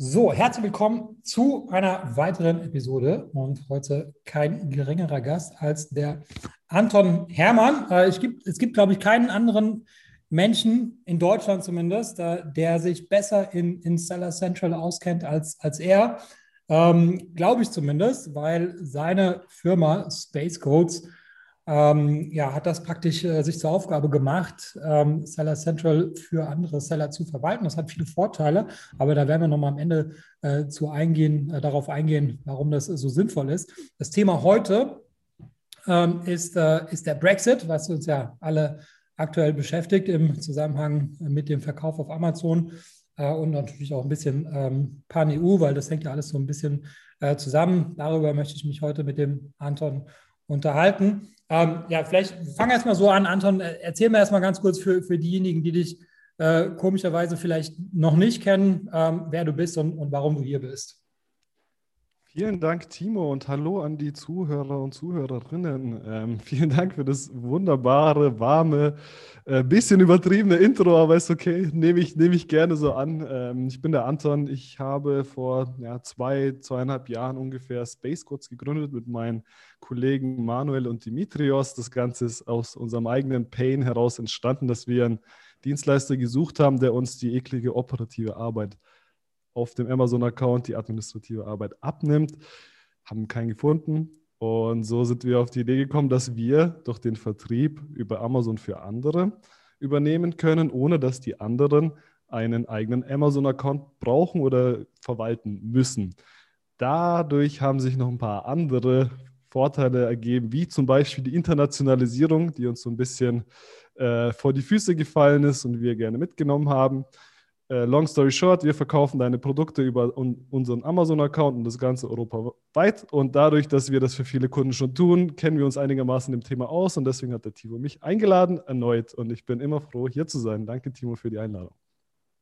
So, herzlich willkommen zu einer weiteren Episode und heute kein geringerer Gast als der Anton Hermann. Äh, es gibt, es gibt glaube ich, keinen anderen Menschen, in Deutschland zumindest, äh, der sich besser in, in Seller Central auskennt als, als er. Ähm, glaube ich zumindest, weil seine Firma Space Codes ähm, ja, hat das praktisch äh, sich zur Aufgabe gemacht, ähm, Seller Central für andere Seller zu verwalten. Das hat viele Vorteile, aber da werden wir nochmal am Ende äh, zu eingehen, äh, darauf eingehen, warum das so sinnvoll ist. Das Thema heute ähm, ist, äh, ist der Brexit, was uns ja alle aktuell beschäftigt im Zusammenhang mit dem Verkauf auf Amazon äh, und natürlich auch ein bisschen ähm, Pan-EU, weil das hängt ja alles so ein bisschen äh, zusammen. Darüber möchte ich mich heute mit dem Anton unterhalten. Ähm, ja, vielleicht fang erst mal so an, Anton. Äh, erzähl mir erst mal ganz kurz für, für diejenigen, die dich äh, komischerweise vielleicht noch nicht kennen, ähm, wer du bist und, und warum du hier bist. Vielen Dank, Timo, und hallo an die Zuhörer und Zuhörerinnen. Ähm, vielen Dank für das wunderbare, warme, äh, bisschen übertriebene Intro, aber ist okay, nehme ich, nehme ich gerne so an. Ähm, ich bin der Anton. Ich habe vor ja, zwei, zweieinhalb Jahren ungefähr Space Codes gegründet mit meinen Kollegen Manuel und Dimitrios. Das Ganze ist aus unserem eigenen Pain heraus entstanden, dass wir einen Dienstleister gesucht haben, der uns die eklige operative Arbeit auf dem Amazon-Account die administrative Arbeit abnimmt, haben keinen gefunden. Und so sind wir auf die Idee gekommen, dass wir durch den Vertrieb über Amazon für andere übernehmen können, ohne dass die anderen einen eigenen Amazon-Account brauchen oder verwalten müssen. Dadurch haben sich noch ein paar andere Vorteile ergeben, wie zum Beispiel die Internationalisierung, die uns so ein bisschen äh, vor die Füße gefallen ist und wir gerne mitgenommen haben. Äh, long story short, wir verkaufen deine Produkte über un unseren Amazon-Account und das Ganze europaweit. Und dadurch, dass wir das für viele Kunden schon tun, kennen wir uns einigermaßen im Thema aus. Und deswegen hat der Timo mich eingeladen erneut. Und ich bin immer froh, hier zu sein. Danke, Timo, für die Einladung.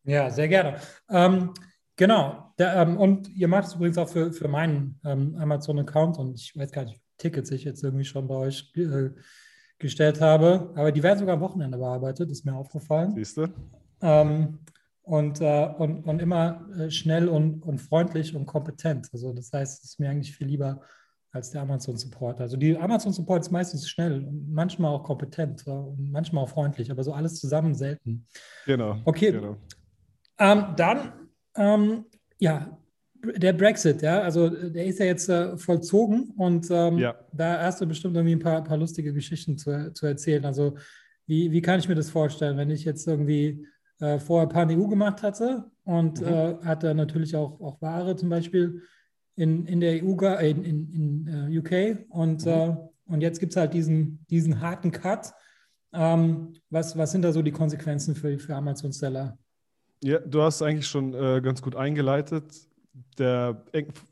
Ja, sehr gerne. Ähm, genau. Der, ähm, und ihr macht es übrigens auch für, für meinen ähm, Amazon-Account. Und ich weiß gar nicht, Tickets ich jetzt irgendwie schon bei euch äh, gestellt habe. Aber die werden sogar am Wochenende bearbeitet, ist mir aufgefallen. Siehst du? Ähm, und, äh, und, und immer äh, schnell und, und freundlich und kompetent. Also das heißt, es ist mir eigentlich viel lieber als der Amazon-Support. Also die Amazon-Support ist meistens schnell und manchmal auch kompetent und manchmal auch freundlich, aber so alles zusammen selten. Genau. Okay. Genau. Ähm, dann, ähm, ja, der Brexit, ja, also der ist ja jetzt äh, vollzogen und ähm, ja. da hast du bestimmt irgendwie ein paar, paar lustige Geschichten zu, zu erzählen. Also wie, wie kann ich mir das vorstellen, wenn ich jetzt irgendwie äh, vorher Pan-EU gemacht hatte und mhm. äh, hatte natürlich auch, auch Ware zum Beispiel in, in der EU, äh, in, in, in uh, UK und, mhm. äh, und jetzt gibt es halt diesen, diesen harten Cut. Ähm, was, was sind da so die Konsequenzen für, für Amazon-Seller? Ja, du hast eigentlich schon äh, ganz gut eingeleitet. Der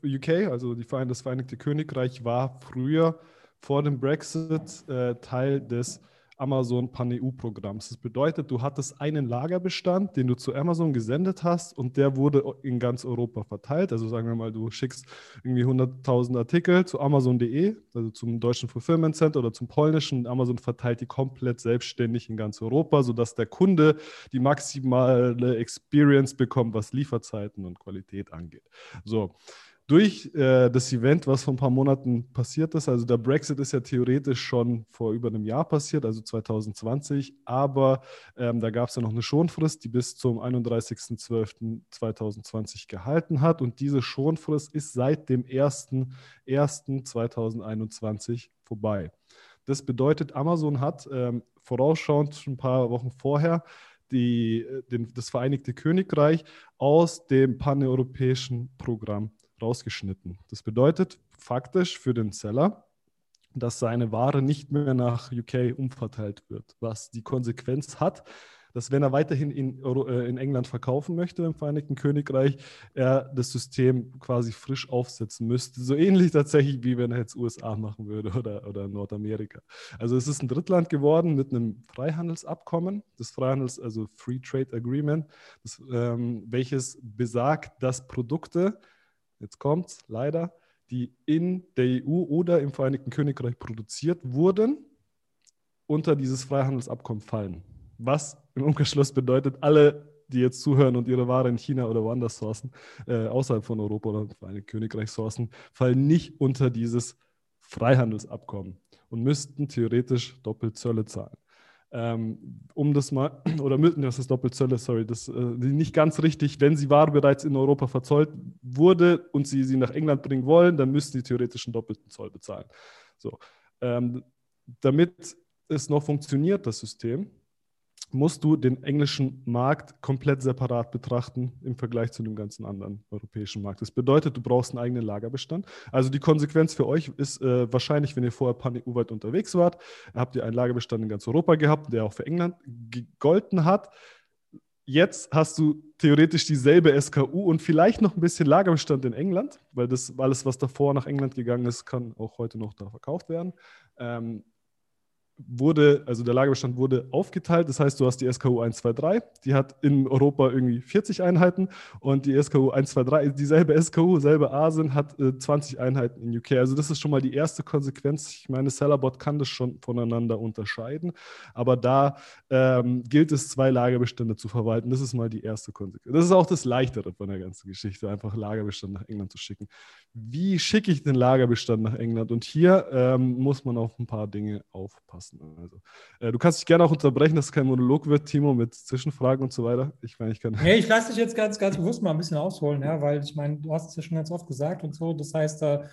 UK, also die Verein, das Vereinigte Königreich, war früher vor dem Brexit äh, Teil des Amazon Pan-EU-Programms. Das bedeutet, du hattest einen Lagerbestand, den du zu Amazon gesendet hast und der wurde in ganz Europa verteilt. Also sagen wir mal, du schickst irgendwie 100.000 Artikel zu Amazon.de, also zum deutschen Fulfillment Center oder zum polnischen. Amazon verteilt die komplett selbstständig in ganz Europa, sodass der Kunde die maximale Experience bekommt, was Lieferzeiten und Qualität angeht. So durch äh, das Event, was vor ein paar Monaten passiert ist. Also der Brexit ist ja theoretisch schon vor über einem Jahr passiert, also 2020, aber ähm, da gab es ja noch eine Schonfrist, die bis zum 31.12.2020 gehalten hat und diese Schonfrist ist seit dem 1.1.2021 vorbei. Das bedeutet, Amazon hat ähm, vorausschauend schon ein paar Wochen vorher die, äh, den, das Vereinigte Königreich aus dem paneuropäischen Programm rausgeschnitten. Das bedeutet faktisch für den Seller, dass seine Ware nicht mehr nach UK umverteilt wird, was die Konsequenz hat, dass wenn er weiterhin in, äh, in, England verkaufen möchte, im Vereinigten Königreich, er das System quasi frisch aufsetzen müsste. So ähnlich tatsächlich, wie wenn er jetzt USA machen würde oder, oder Nordamerika. Also es ist ein Drittland geworden mit einem Freihandelsabkommen, das Freihandels, also Free Trade Agreement, das, ähm, welches besagt, dass Produkte, jetzt kommt's leider, die in der EU oder im Vereinigten Königreich produziert wurden, unter dieses Freihandelsabkommen fallen. Was im Umkehrschluss bedeutet, alle die jetzt zuhören und ihre Ware in China oder woanders sourcen, äh, außerhalb von Europa oder Vereinigten Königreich sourcen, fallen nicht unter dieses Freihandelsabkommen und müssten theoretisch doppelt Zölle zahlen. Ähm, um das mal, oder müssten, das ist doppelt Zölle, sorry, das äh, nicht ganz richtig. Wenn sie Ware bereits in Europa verzollt wurde und sie sie nach England bringen wollen, dann müssten sie theoretisch einen doppelten Zoll bezahlen. So. Ähm, damit es noch funktioniert, das System, musst du den englischen Markt komplett separat betrachten im Vergleich zu dem ganzen anderen europäischen Markt. Das bedeutet, du brauchst einen eigenen Lagerbestand. Also die Konsequenz für euch ist äh, wahrscheinlich, wenn ihr vorher pan-EU-weit unterwegs wart, habt ihr einen Lagerbestand in ganz Europa gehabt, der auch für England gegolten hat. Jetzt hast du theoretisch dieselbe SKU und vielleicht noch ein bisschen Lagerbestand in England, weil das alles, was davor nach England gegangen ist, kann auch heute noch da verkauft werden. Ähm, wurde, also der Lagerbestand wurde aufgeteilt. Das heißt, du hast die SKU 123, die hat in Europa irgendwie 40 Einheiten und die SKU 123, dieselbe SKU, selbe Asien, hat äh, 20 Einheiten in UK. Also das ist schon mal die erste Konsequenz. Ich meine, Sellerbot kann das schon voneinander unterscheiden, aber da ähm, gilt es, zwei Lagerbestände zu verwalten. Das ist mal die erste Konsequenz. Das ist auch das Leichtere von der ganzen Geschichte, einfach Lagerbestand nach England zu schicken. Wie schicke ich den Lagerbestand nach England? Und hier ähm, muss man auf ein paar Dinge aufpassen lassen. Also, äh, du kannst dich gerne auch unterbrechen, dass es kein Monolog wird, Timo, mit Zwischenfragen und so weiter. Ich meine, ich kann. Nee, ich lasse dich jetzt ganz, ganz bewusst mal ein bisschen ausholen, ja, weil ich meine, du hast es ja schon ganz oft gesagt und so. Das heißt, äh,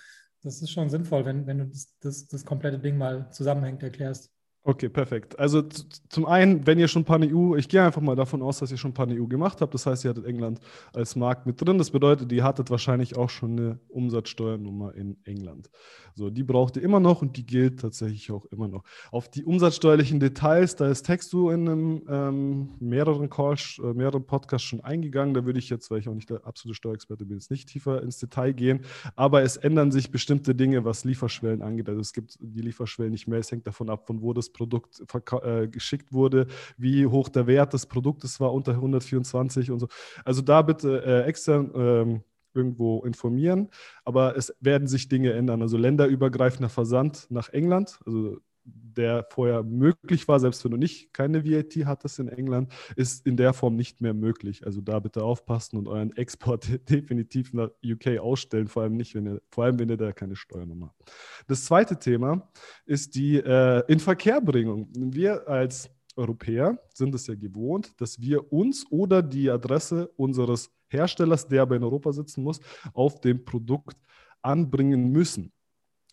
das ist schon sinnvoll, wenn, wenn du das, das, das komplette Ding mal zusammenhängend erklärst. Okay, perfekt. Also zum einen, wenn ihr schon Pan-EU, ich gehe einfach mal davon aus, dass ihr schon Pan-EU gemacht habt. Das heißt, ihr hattet England als Markt mit drin. Das bedeutet, ihr hattet wahrscheinlich auch schon eine Umsatzsteuernummer in England. So, die braucht ihr immer noch und die gilt tatsächlich auch immer noch. Auf die umsatzsteuerlichen Details, da ist Textu in einem, ähm, mehreren Calls, äh, mehreren Podcasts schon eingegangen. Da würde ich jetzt, weil ich auch nicht der absolute Steuerexperte bin, jetzt nicht tiefer ins Detail gehen. Aber es ändern sich bestimmte Dinge, was Lieferschwellen angeht. Also es gibt die Lieferschwellen nicht mehr. Es hängt davon ab, von wo das Produkt äh, geschickt wurde, wie hoch der Wert des Produktes war, unter 124 und so. Also da bitte äh, extern ähm, irgendwo informieren. Aber es werden sich Dinge ändern. Also länderübergreifender Versand nach England, also der vorher möglich war, selbst wenn du nicht keine VAT hattest in England, ist in der Form nicht mehr möglich. Also da bitte aufpassen und euren Export definitiv nach UK ausstellen, vor allem nicht, wenn ihr, vor allem wenn ihr da keine Steuernummer habt. Das zweite Thema ist die äh, Inverkehrbringung. Wir als Europäer sind es ja gewohnt, dass wir uns oder die Adresse unseres Herstellers, der aber in Europa sitzen muss, auf dem Produkt anbringen müssen.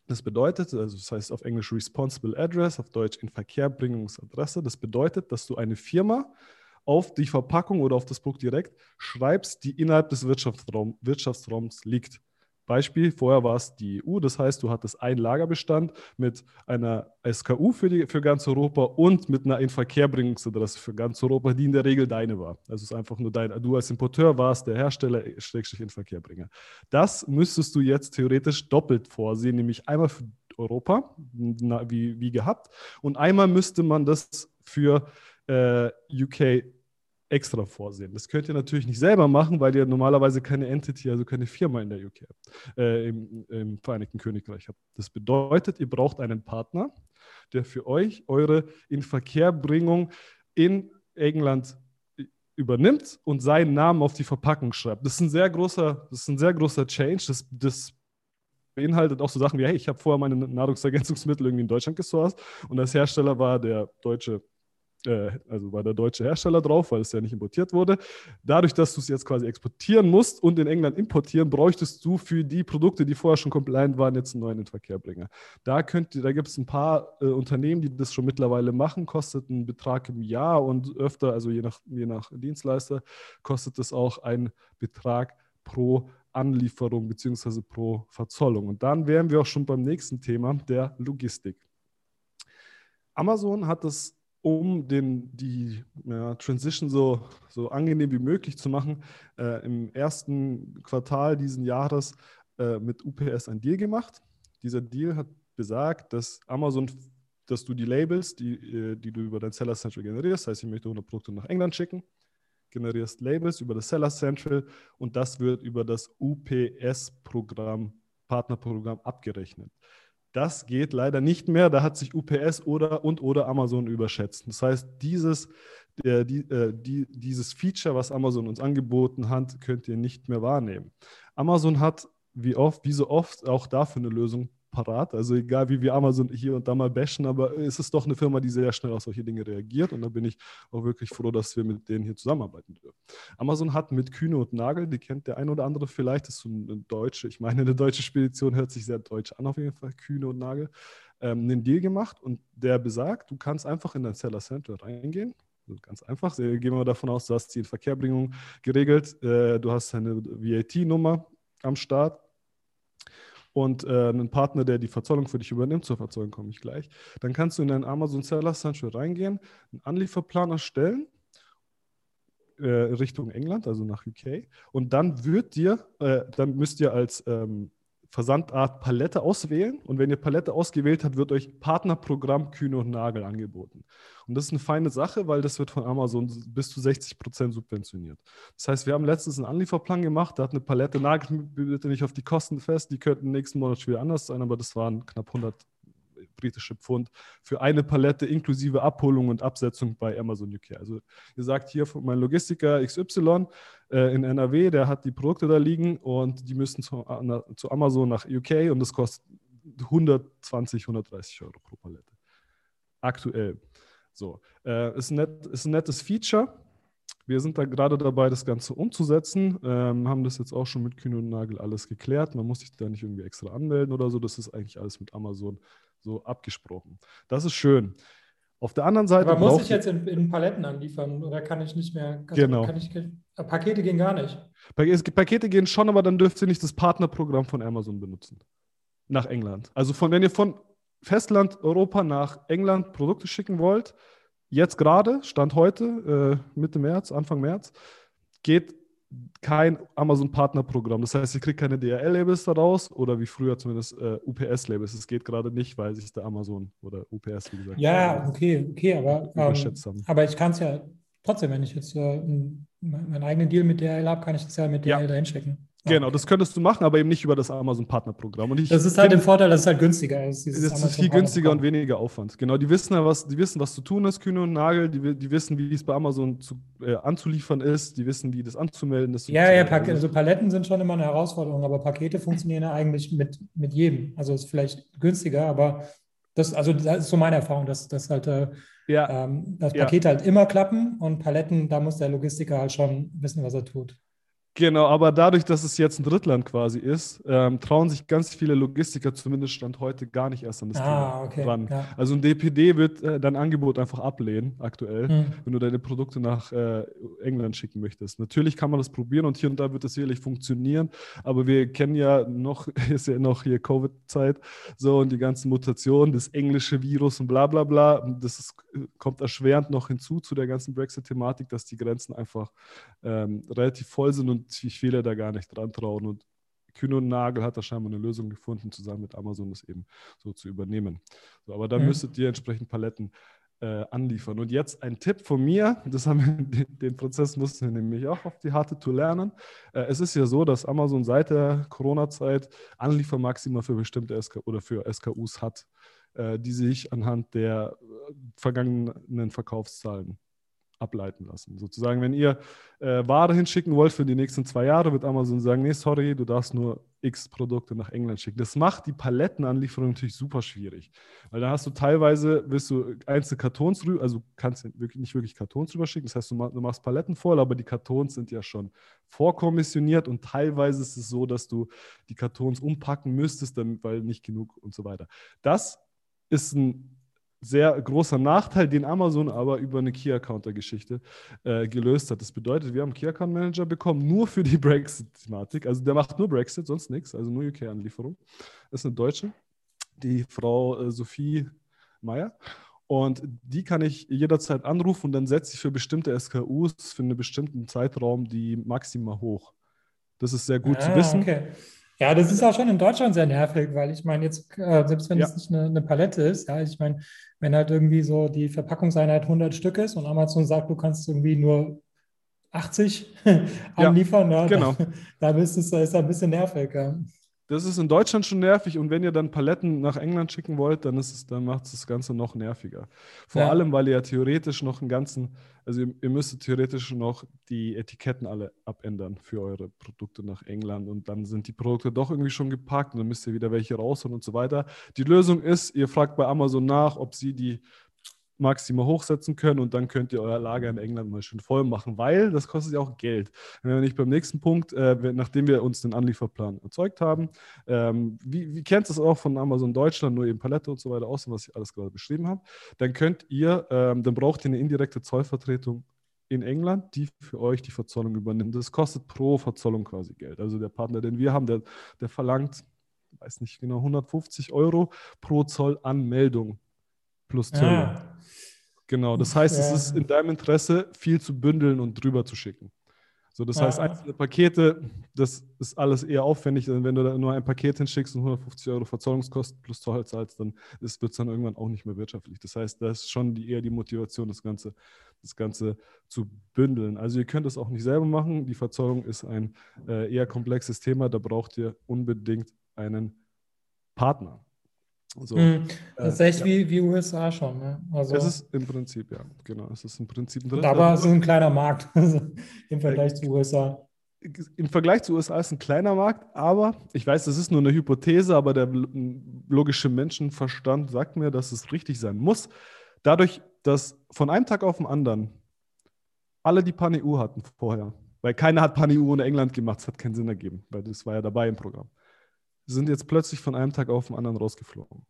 Das bedeutet, also das heißt auf Englisch Responsible Address, auf Deutsch Inverkehrbringungsadresse. Das bedeutet, dass du eine Firma auf die Verpackung oder auf das Produkt direkt schreibst, die innerhalb des Wirtschaftsraum, Wirtschaftsraums liegt. Beispiel, vorher war es die EU, das heißt, du hattest einen Lagerbestand mit einer SKU für, die, für ganz Europa und mit einer Inverkehrbringungsadresse für ganz Europa, die in der Regel deine war. Also es ist einfach nur dein, du als Importeur warst der Hersteller, Schrägstrich Inverkehrbringer. Das müsstest du jetzt theoretisch doppelt vorsehen, nämlich einmal für Europa, na, wie, wie gehabt, und einmal müsste man das für äh, UK extra vorsehen. Das könnt ihr natürlich nicht selber machen, weil ihr normalerweise keine Entity, also keine Firma in der UK äh, im, im, Vereinigten Königreich habt. Das bedeutet, ihr braucht einen Partner, der für euch eure Inverkehrbringung in England übernimmt und seinen Namen auf die Verpackung schreibt. Das ist ein sehr großer, das ist ein sehr großer Change. Das, das beinhaltet auch so Sachen wie, hey, ich habe vorher meine Nahrungsergänzungsmittel irgendwie in Deutschland gesourced und als Hersteller war der deutsche äh, also war der deutsche Hersteller drauf, weil es ja nicht importiert wurde. Dadurch, dass du es jetzt quasi exportieren musst und in England importieren, bräuchtest du für die Produkte, die vorher schon compliant waren, jetzt einen neuen in Verkehr bringen. Da, da gibt es ein paar äh, Unternehmen, die das schon mittlerweile machen, kostet einen Betrag im Jahr und öfter, also je nach, je nach Dienstleister, kostet es auch einen Betrag pro Anlieferung bzw. pro Verzollung. Und dann wären wir auch schon beim nächsten Thema, der Logistik. Amazon hat das um den, die ja, Transition so, so angenehm wie möglich zu machen, äh, im ersten Quartal diesen Jahres äh, mit UPS ein Deal gemacht. Dieser Deal hat besagt, dass Amazon, dass du die Labels, die, äh, die du über dein Seller Central generierst, das heißt, ich möchte 100 Produkte nach England schicken, generierst Labels über das Seller Central und das wird über das UPS-Programm, Partnerprogramm abgerechnet. Das geht leider nicht mehr. Da hat sich UPS oder und oder Amazon überschätzt. Das heißt, dieses, der, die, äh, die, dieses Feature, was Amazon uns angeboten hat, könnt ihr nicht mehr wahrnehmen. Amazon hat wie oft, wie so oft auch dafür eine Lösung parat. Also egal, wie wir Amazon hier und da mal bashen, aber es ist doch eine Firma, die sehr schnell auf solche Dinge reagiert und da bin ich auch wirklich froh, dass wir mit denen hier zusammenarbeiten dürfen. Amazon hat mit Kühne und Nagel, die kennt der ein oder andere vielleicht, das ist so eine deutsche, ich meine, eine deutsche Spedition hört sich sehr deutsch an auf jeden Fall, Kühne und Nagel, ähm, einen Deal gemacht und der besagt, du kannst einfach in dein Seller Center reingehen, Ganz einfach. Gehen wir mal davon aus, du hast die Verkehrbringung geregelt, äh, du hast eine VAT-Nummer am Start und äh, einen Partner, der die Verzollung für dich übernimmt, zur Verzollung komme ich gleich, dann kannst du in deinen Amazon Seller Central reingehen, einen Anlieferplan erstellen äh, Richtung England, also nach UK. Und dann wird dir, äh, dann müsst ihr als ähm, Versandart Palette auswählen und wenn ihr Palette ausgewählt habt, wird euch Partnerprogramm Kühne und Nagel angeboten. Und das ist eine feine Sache, weil das wird von Amazon bis zu 60 Prozent subventioniert. Das heißt, wir haben letztens einen Anlieferplan gemacht, da hat eine Palette, nagelt bitte nicht auf die Kosten fest, die könnten nächsten Monat schon wieder anders sein, aber das waren knapp 100 britische Pfund für eine Palette inklusive Abholung und Absetzung bei Amazon UK. Also ihr sagt hier mein Logistiker XY äh, in NRW, der hat die Produkte da liegen und die müssen zu, na, zu Amazon nach UK und das kostet 120, 130 Euro pro Palette. Aktuell. So, äh, ist, nett, ist ein nettes Feature. Wir sind da gerade dabei, das Ganze umzusetzen. Ähm, haben das jetzt auch schon mit Kühn und Nagel alles geklärt. Man muss sich da nicht irgendwie extra anmelden oder so. Das ist eigentlich alles mit Amazon so abgesprochen. Das ist schön. Auf der anderen Seite. Aber muss ich jetzt in, in, Paletten anliefern oder kann ich nicht mehr? Also genau. Ich, äh, Pakete gehen gar nicht. Pakete gehen schon, aber dann dürft ihr nicht das Partnerprogramm von Amazon benutzen. Nach England. Also von, wenn ihr von Festland Europa nach England Produkte schicken wollt, jetzt gerade, Stand heute, äh, Mitte März, Anfang März, geht kein Amazon-Partnerprogramm. Das heißt, ihr kriegt keine DRL-Labels daraus oder wie früher zumindest äh, UPS-Labels. Es geht gerade nicht, weil sich der Amazon oder UPS, wie gesagt, ja, okay, okay, aber, ähm, aber ich kann es ja trotzdem, wenn ich jetzt äh, meinen eigenen Deal mit DRL habe, kann ich das ja mit DRL ja. dahin schicken. Genau, das könntest du machen, aber eben nicht über das Amazon-Partnerprogramm. das ist halt der Vorteil, dass es halt günstiger ist. Das ist viel günstiger und weniger Aufwand. Genau, die wissen ja, was, die wissen, was zu tun ist, Kühne und Nagel, die, die wissen, wie es bei Amazon zu, äh, anzuliefern ist, die wissen, wie das anzumelden ist. Ja, ja, Pak also Paletten sind schon immer eine Herausforderung, aber Pakete funktionieren ja eigentlich mit, mit jedem. Also ist vielleicht günstiger, aber das, also das ist so meine Erfahrung, dass, dass halt äh, ja. ähm, das Paket ja. halt immer klappen und Paletten, da muss der Logistiker halt schon wissen, was er tut. Genau, aber dadurch, dass es jetzt ein Drittland quasi ist, ähm, trauen sich ganz viele Logistiker zumindest Stand heute gar nicht erst an das ah, Thema okay, ran. Ja. Also ein DPD wird äh, dein Angebot einfach ablehnen, aktuell, hm. wenn du deine Produkte nach äh, England schicken möchtest. Natürlich kann man das probieren und hier und da wird es sicherlich funktionieren, aber wir kennen ja noch, ist ja noch hier Covid-Zeit, so und die ganzen Mutationen, das englische Virus und bla bla bla. Das ist, kommt erschwerend noch hinzu zu der ganzen Brexit-Thematik, dass die Grenzen einfach ähm, relativ voll sind und sich viele da gar nicht dran trauen. Und Kühne und Nagel hat da scheinbar eine Lösung gefunden, zusammen mit Amazon das eben so zu übernehmen. So, aber da mhm. müsstet ihr entsprechend Paletten äh, anliefern. Und jetzt ein Tipp von mir, das haben wir, den Prozess mussten wir nämlich auch auf die harte Tour lernen. Äh, es ist ja so, dass Amazon seit der Corona-Zeit Anliefermaxima für bestimmte SK oder für SKUs hat, äh, die sich anhand der äh, vergangenen Verkaufszahlen ableiten lassen. Sozusagen, wenn ihr äh, Ware hinschicken wollt für die nächsten zwei Jahre, wird Amazon sagen, nee, sorry, du darfst nur x Produkte nach England schicken. Das macht die Palettenanlieferung natürlich super schwierig, weil da hast du teilweise, willst du einzelne Kartons rüber, also kannst du nicht wirklich Kartons rüber schicken, das heißt, du machst Paletten voll, aber die Kartons sind ja schon vorkommissioniert und teilweise ist es so, dass du die Kartons umpacken müsstest, weil nicht genug und so weiter. Das ist ein sehr großer Nachteil, den Amazon aber über eine Key-Accounter-Geschichte äh, gelöst hat. Das bedeutet, wir haben einen Key-Account-Manager bekommen, nur für die Brexit-Thematik. Also der macht nur Brexit, sonst nichts, also nur UK-Anlieferung. Das ist eine Deutsche, die Frau äh, Sophie Meyer. Und die kann ich jederzeit anrufen und dann setze ich für bestimmte SKUs für einen bestimmten Zeitraum die Maxima hoch. Das ist sehr gut ah, zu wissen. Okay. Ja, das ist auch schon in Deutschland sehr nervig, weil ich meine, jetzt, äh, selbst wenn ja. es nicht eine, eine, Palette ist, ja, ich meine, wenn halt irgendwie so die Verpackungseinheit 100 Stück ist und Amazon sagt, du kannst irgendwie nur 80 anliefern, ja, ja, genau. da, da ist es ist ein bisschen nervig. Ja. Das ist in Deutschland schon nervig und wenn ihr dann Paletten nach England schicken wollt, dann, ist es, dann macht es das Ganze noch nerviger. Vor ja. allem, weil ihr ja theoretisch noch einen ganzen, also ihr, ihr, müsstet theoretisch noch die Etiketten alle abändern für eure Produkte nach England und dann sind die Produkte doch irgendwie schon geparkt und dann müsst ihr wieder welche rausholen und so weiter. Die Lösung ist, ihr fragt bei Amazon nach, ob sie die maximal hochsetzen können und dann könnt ihr euer Lager in England mal schön voll machen, weil das kostet ja auch Geld. Wenn wir nicht beim nächsten Punkt, äh, nachdem wir uns den Anlieferplan erzeugt haben, ähm, wie, wie kennt es auch von Amazon Deutschland, nur eben Palette und so weiter aus, was ich alles gerade beschrieben habe, dann könnt ihr, ähm, dann braucht ihr eine indirekte Zollvertretung in England, die für euch die Verzollung übernimmt. Das kostet pro Verzollung quasi Geld. Also der Partner, den wir haben, der, der verlangt, weiß nicht genau, 150 Euro pro Zollanmeldung plus Zölle. Ah. Genau, das heißt, ja. es ist in deinem Interesse, viel zu bündeln und drüber zu schicken. So, das ja. heißt, einzelne Pakete, das ist alles eher aufwendig. Denn wenn du da nur ein Paket hinschickst und 150 Euro Verzollungskosten plus Zoll zahlst, dann wird es dann irgendwann auch nicht mehr wirtschaftlich. Das heißt, da ist schon die, eher die Motivation, das Ganze, das Ganze zu bündeln. Also ihr könnt es auch nicht selber machen. Die Verzollung ist ein äh, eher komplexes Thema. Da braucht ihr unbedingt einen Partner. So, mhm. Das ist echt ja. wie, wie USA schon. Ne? Also, es ist im Prinzip, ja, genau. Es ist im Prinzip ein Aber es ist ein kleiner Markt im Vergleich zu USA. Im Vergleich zu USA ist es ein kleiner Markt, aber ich weiß, das ist nur eine Hypothese, aber der logische Menschenverstand sagt mir, dass es richtig sein muss. Dadurch, dass von einem Tag auf den anderen alle die Pan-EU hatten vorher, weil keiner hat Pan-EU in England gemacht, es hat keinen Sinn ergeben, weil das war ja dabei im Programm sind jetzt plötzlich von einem Tag auf den anderen rausgeflogen.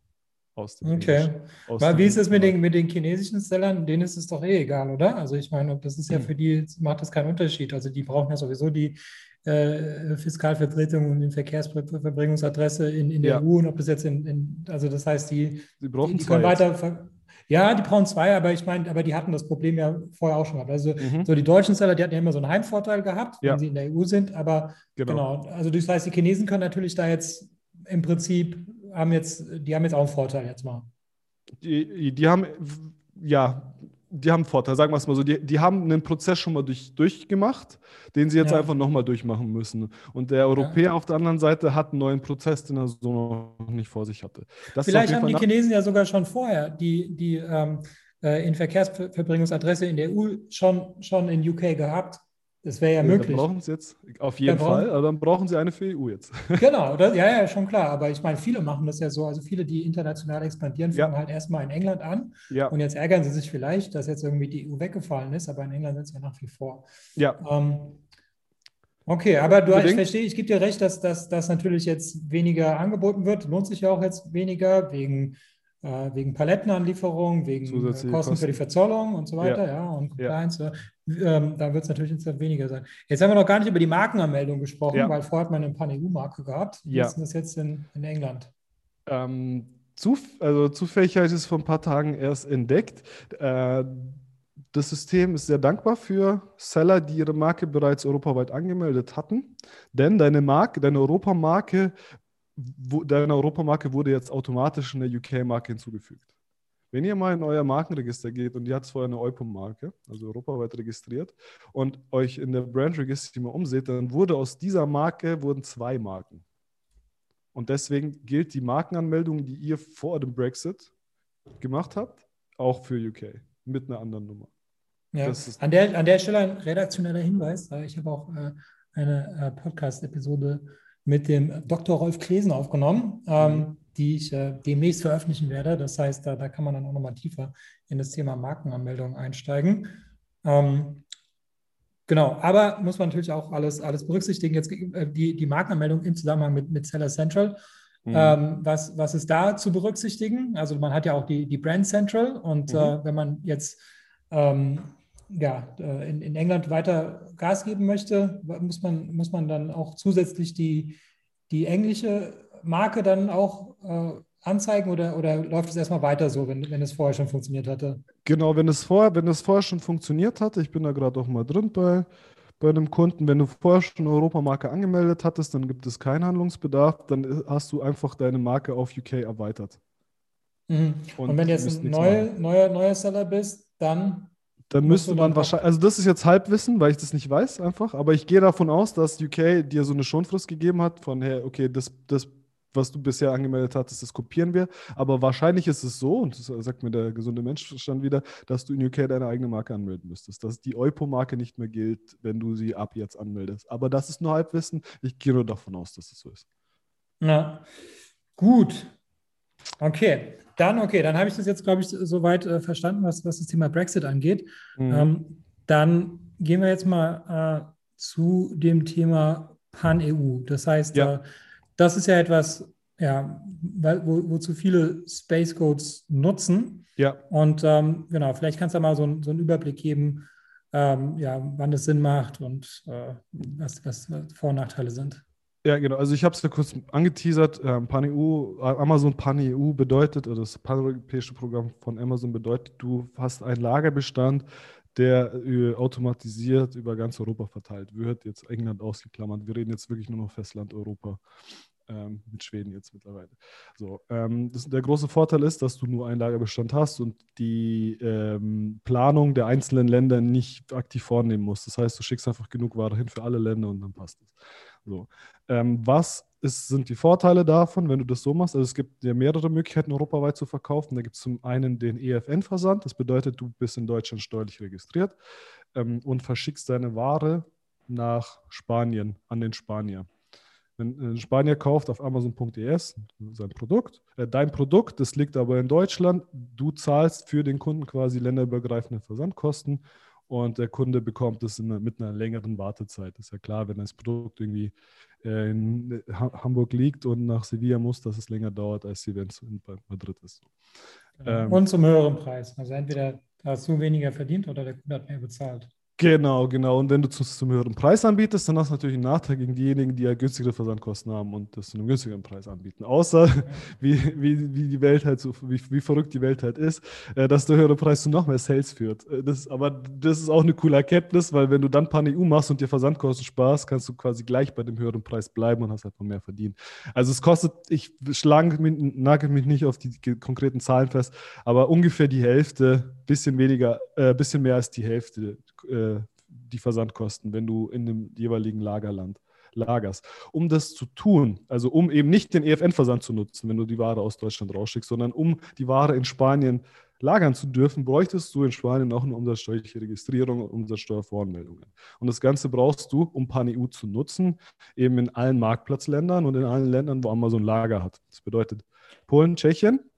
Aus dem okay. Aus Weil, wie ist es mit den, mit den chinesischen Sellern? Denen ist es doch eh egal, oder? Also ich meine, das ist ja hm. für die, macht das keinen Unterschied. Also die brauchen ja sowieso die äh, Fiskalvertretung und die Verkehrsverbringungsadresse in, in der ja. EU und ob das jetzt in, in, also das heißt, die, Sie brauchen die, die können weiter, ja, die brauchen zwei, aber ich meine, aber die hatten das Problem ja vorher auch schon gehabt. Also mhm. so die deutschen Seller, die hatten ja immer so einen Heimvorteil gehabt, ja. wenn sie in der EU sind, aber genau. genau. Also das heißt, die Chinesen können natürlich da jetzt im Prinzip haben jetzt, die haben jetzt auch einen Vorteil jetzt mal. Die, die haben, ja, die haben einen Vorteil, sagen wir es mal so. Die, die haben einen Prozess schon mal durch, durchgemacht, den sie jetzt ja. einfach nochmal durchmachen müssen. Und der Europäer ja. auf der anderen Seite hat einen neuen Prozess, den er so noch nicht vor sich hatte. Das Vielleicht haben die Chinesen ja sogar schon vorher die, die ähm, äh, in Verkehrsverbringungsadresse in der EU schon, schon in UK gehabt das wäre ja, ja möglich. Dann brauchen Sie jetzt auf jeden dann Fall, aber dann brauchen Sie eine für EU jetzt. Genau, das, ja, ja, schon klar. Aber ich meine, viele machen das ja so. Also viele, die international expandieren, fangen ja. halt erstmal in England an. Ja. Und jetzt ärgern sie sich vielleicht, dass jetzt irgendwie die EU weggefallen ist, aber in England sind sie ja nach wie vor. Ja. Ähm, okay, aber du, ich verstehe, ich gebe dir recht, dass das natürlich jetzt weniger angeboten wird. Lohnt sich ja auch jetzt weniger wegen äh, wegen Palettenanlieferung, wegen äh, Kosten, Kosten, für die Verzollung und so weiter, ja, ja und Compliance. Ja. Ähm, da wird es natürlich insgesamt weniger sein. Jetzt haben wir noch gar nicht über die Markenanmeldung gesprochen, ja. weil vorher hat man eine Pan-EU-Marke gehabt. Wie ja. ist das jetzt in, in England? Ähm, zuf also zufällig habe ich es vor ein paar Tagen erst entdeckt. Äh, das System ist sehr dankbar für Seller, die ihre Marke bereits europaweit angemeldet hatten, denn deine Marke, deine Europamarke deine Europamarke wurde jetzt automatisch eine UK-Marke hinzugefügt. Wenn ihr mal in euer Markenregister geht und ihr habt vorher eine Eupom-Marke, also europaweit registriert, und euch in der Brand Registry mal umseht, dann wurde aus dieser Marke wurden zwei Marken. Und deswegen gilt die Markenanmeldung, die ihr vor dem Brexit gemacht habt, auch für UK mit einer anderen Nummer. Ja, an der, an der Stelle ein redaktioneller Hinweis. Ich habe auch äh, eine äh, Podcast-Episode mit dem Dr. Rolf Klesen aufgenommen, ähm, mhm. die ich äh, demnächst veröffentlichen werde. Das heißt, da, da kann man dann auch nochmal tiefer in das Thema Markenanmeldung einsteigen. Ähm, genau, aber muss man natürlich auch alles, alles berücksichtigen. Jetzt äh, die, die Markenanmeldung im Zusammenhang mit, mit Seller Central. Mhm. Ähm, was, was ist da zu berücksichtigen? Also man hat ja auch die, die Brand Central und mhm. äh, wenn man jetzt ähm, ja, äh, in, in England weiter Gas geben möchte, muss man, muss man dann auch zusätzlich die, die englische Marke dann auch äh, anzeigen oder, oder läuft es erstmal weiter so, wenn, wenn es vorher schon funktioniert hatte? Genau, wenn es vorher, wenn es vorher schon funktioniert hatte, ich bin da gerade auch mal drin bei, bei einem Kunden, wenn du vorher schon eine Europamarke angemeldet hattest, dann gibt es keinen Handlungsbedarf, dann hast du einfach deine Marke auf UK erweitert. Mhm. Und, Und, wenn du jetzt ein neue, neuer, neuer Seller bist, dann Dann müsste man wahrscheinlich, also das ist jetzt Halbwissen, weil ich das nicht weiß einfach, aber ich gehe davon aus, dass UK dir so eine Schonfrist gegeben hat von, hey, okay, das, das was du bisher angemeldet hattest, das kopieren wir. Aber wahrscheinlich ist es so, und das sagt mir der gesunde Menschverstand wieder, dass du in UK deine eigene Marke anmelden müsstest. Dass die Eupo-Marke nicht mehr gilt, wenn du sie ab jetzt anmeldest. Aber das ist nur Halbwissen. Ich gehe nur davon aus, dass es das so ist. Na, gut. Okay, dann okay, dann habe ich das jetzt, glaube ich, soweit äh, verstanden, was, was das Thema Brexit angeht. Mhm. Ähm, dann gehen wir jetzt mal äh, zu dem Thema Pan-EU. Das heißt, ja. äh, das ist ja etwas, ja, wo, wozu viele Space Codes nutzen. Ja. Und ähm, genau, vielleicht kannst du mal so, so einen Überblick geben, ähm, ja, wann das Sinn macht und äh, was, was Vor- und Nachteile sind. Ja, genau. Also ich habe es ja kurz angeteasert. Ähm, Pan-EU, Amazon Pan-EU bedeutet, oder das paneuropäische Programm von Amazon bedeutet, du hast einen Lagerbestand, der äh, automatisiert über ganz Europa verteilt wird. Jetzt England ausgeklammert. Wir reden jetzt wirklich nur noch Festland Europa ähm, mit Schweden jetzt mittlerweile. So, ähm, das, der große Vorteil ist, dass du nur einen Lagerbestand hast und die ähm, Planung der einzelnen Länder nicht aktiv vornehmen musst. Das heißt, du schickst einfach genug Ware hin für alle Länder und dann passt es. So. Ähm, was ist, sind die Vorteile davon, wenn du das so machst? Also es gibt ja mehrere Möglichkeiten, europaweit zu verkaufen. Da gibt es zum einen den EFN-Versand. Das bedeutet, du bist in Deutschland steuerlich registriert ähm, und verschickst deine Ware nach Spanien an den Spanier. Wenn ein Spanier kauft auf Amazon.es sein Produkt, äh, dein Produkt, das liegt aber in Deutschland, du zahlst für den Kunden quasi länderübergreifende Versandkosten und der Kunde bekommt es mit einer längeren Wartezeit. Das ist ja klar, wenn das Produkt irgendwie äh, in Hamburg liegt und nach Sevilla muss, dass es länger dauert, als wenn es in Madrid ist. Ähm, und zum höheren Preis. Also entweder hast du weniger verdient oder der Kunde hat mehr bezahlt. Genau, genau. Und wenn du zu, zum höheren Preis anbietest, dann hast du natürlich einen Nachteil gegen diejenigen, die ja günstigere Versandkosten haben und das zu einem günstigeren Preis anbieten. Außer, wie, wie, wie die Welt halt so, wie, wie verrückt die Welt halt ist, äh, dass der höhere Preis zu noch mehr Sales führt. Äh, das, aber das ist auch eine coole Erkenntnis, weil wenn du dann Pan-EU machst und dir Versandkosten sparst, kannst du quasi gleich bei dem höheren Preis bleiben und hast einfach mehr verdient. Also es kostet, ich schlage nagel mich nicht auf die konkreten Zahlen fest, aber ungefähr die Hälfte, bisschen weniger, äh, bisschen mehr als die Hälfte äh, die Versandkosten, wenn du in dem jeweiligen Lagerland lagerst. Um das zu tun, also um eben nicht den EFN-Versand zu nutzen, wenn du die Ware aus Deutschland rausschickst, sondern um die Ware in Spanien lagern zu dürfen, bräuchtest du in Spanien auch eine umsatzsteuerliche Registrierung und Umsatzsteuervoranmeldungen. Und das Ganze brauchst du, um PanEU zu nutzen, eben in allen Marktplatzländern und in allen Ländern, wo Amazon Lager hat. Das bedeutet Polen, Tschechien,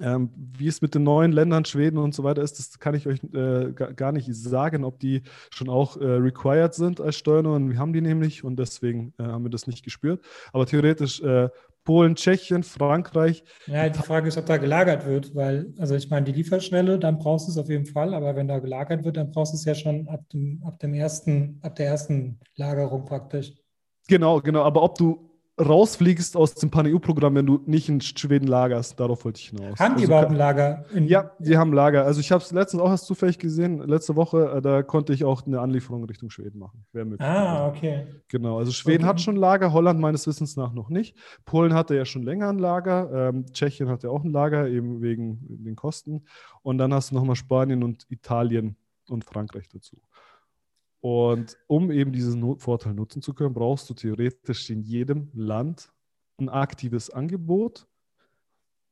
ähm, wie es mit den neuen Ländern, Schweden und so weiter ist, das kann ich euch äh, gar nicht sagen, ob die schon auch äh, required sind als Steuernummer. Wir haben die nämlich und deswegen äh, haben wir das nicht gespürt. Aber theoretisch äh, Polen, Tschechien, Frankreich. Ja, die Frage ist, ob da gelagert wird, weil, also ich meine, die Lieferschwelle, dann brauchst du es auf jeden Fall, aber wenn da gelagert wird, dann brauchst du es ja schon ab dem, ab dem ersten, ab der ersten Lagerung praktisch. Genau, genau. Aber ob du rausfliegst aus dem Pan-EU-Programm, wenn du nicht in Schweden lagerst. Darauf wollte ich hinaus. Haben die also, überhaupt ein Lager? ja, die haben Lager. Also ich habe es letztens auch erst zufällig gesehen, letzte Woche, äh, da konnte ich auch eine Anlieferung Richtung Schweden machen. Wäre möglich. Ah, okay. Genau, also Schweden okay. hat schon Lager, Holland meines Wissens nach noch nicht. Polen hatte ja schon länger ein Lager, ähm, Tschechien hat ja auch ein Lager, eben wegen den Kosten. Und dann hast du nochmal Spanien und Italien und Frankreich dazu. Und um eben diesen Vorteil nutzen zu können, brauchst du theoretisch in jedem Land ein aktives Angebot,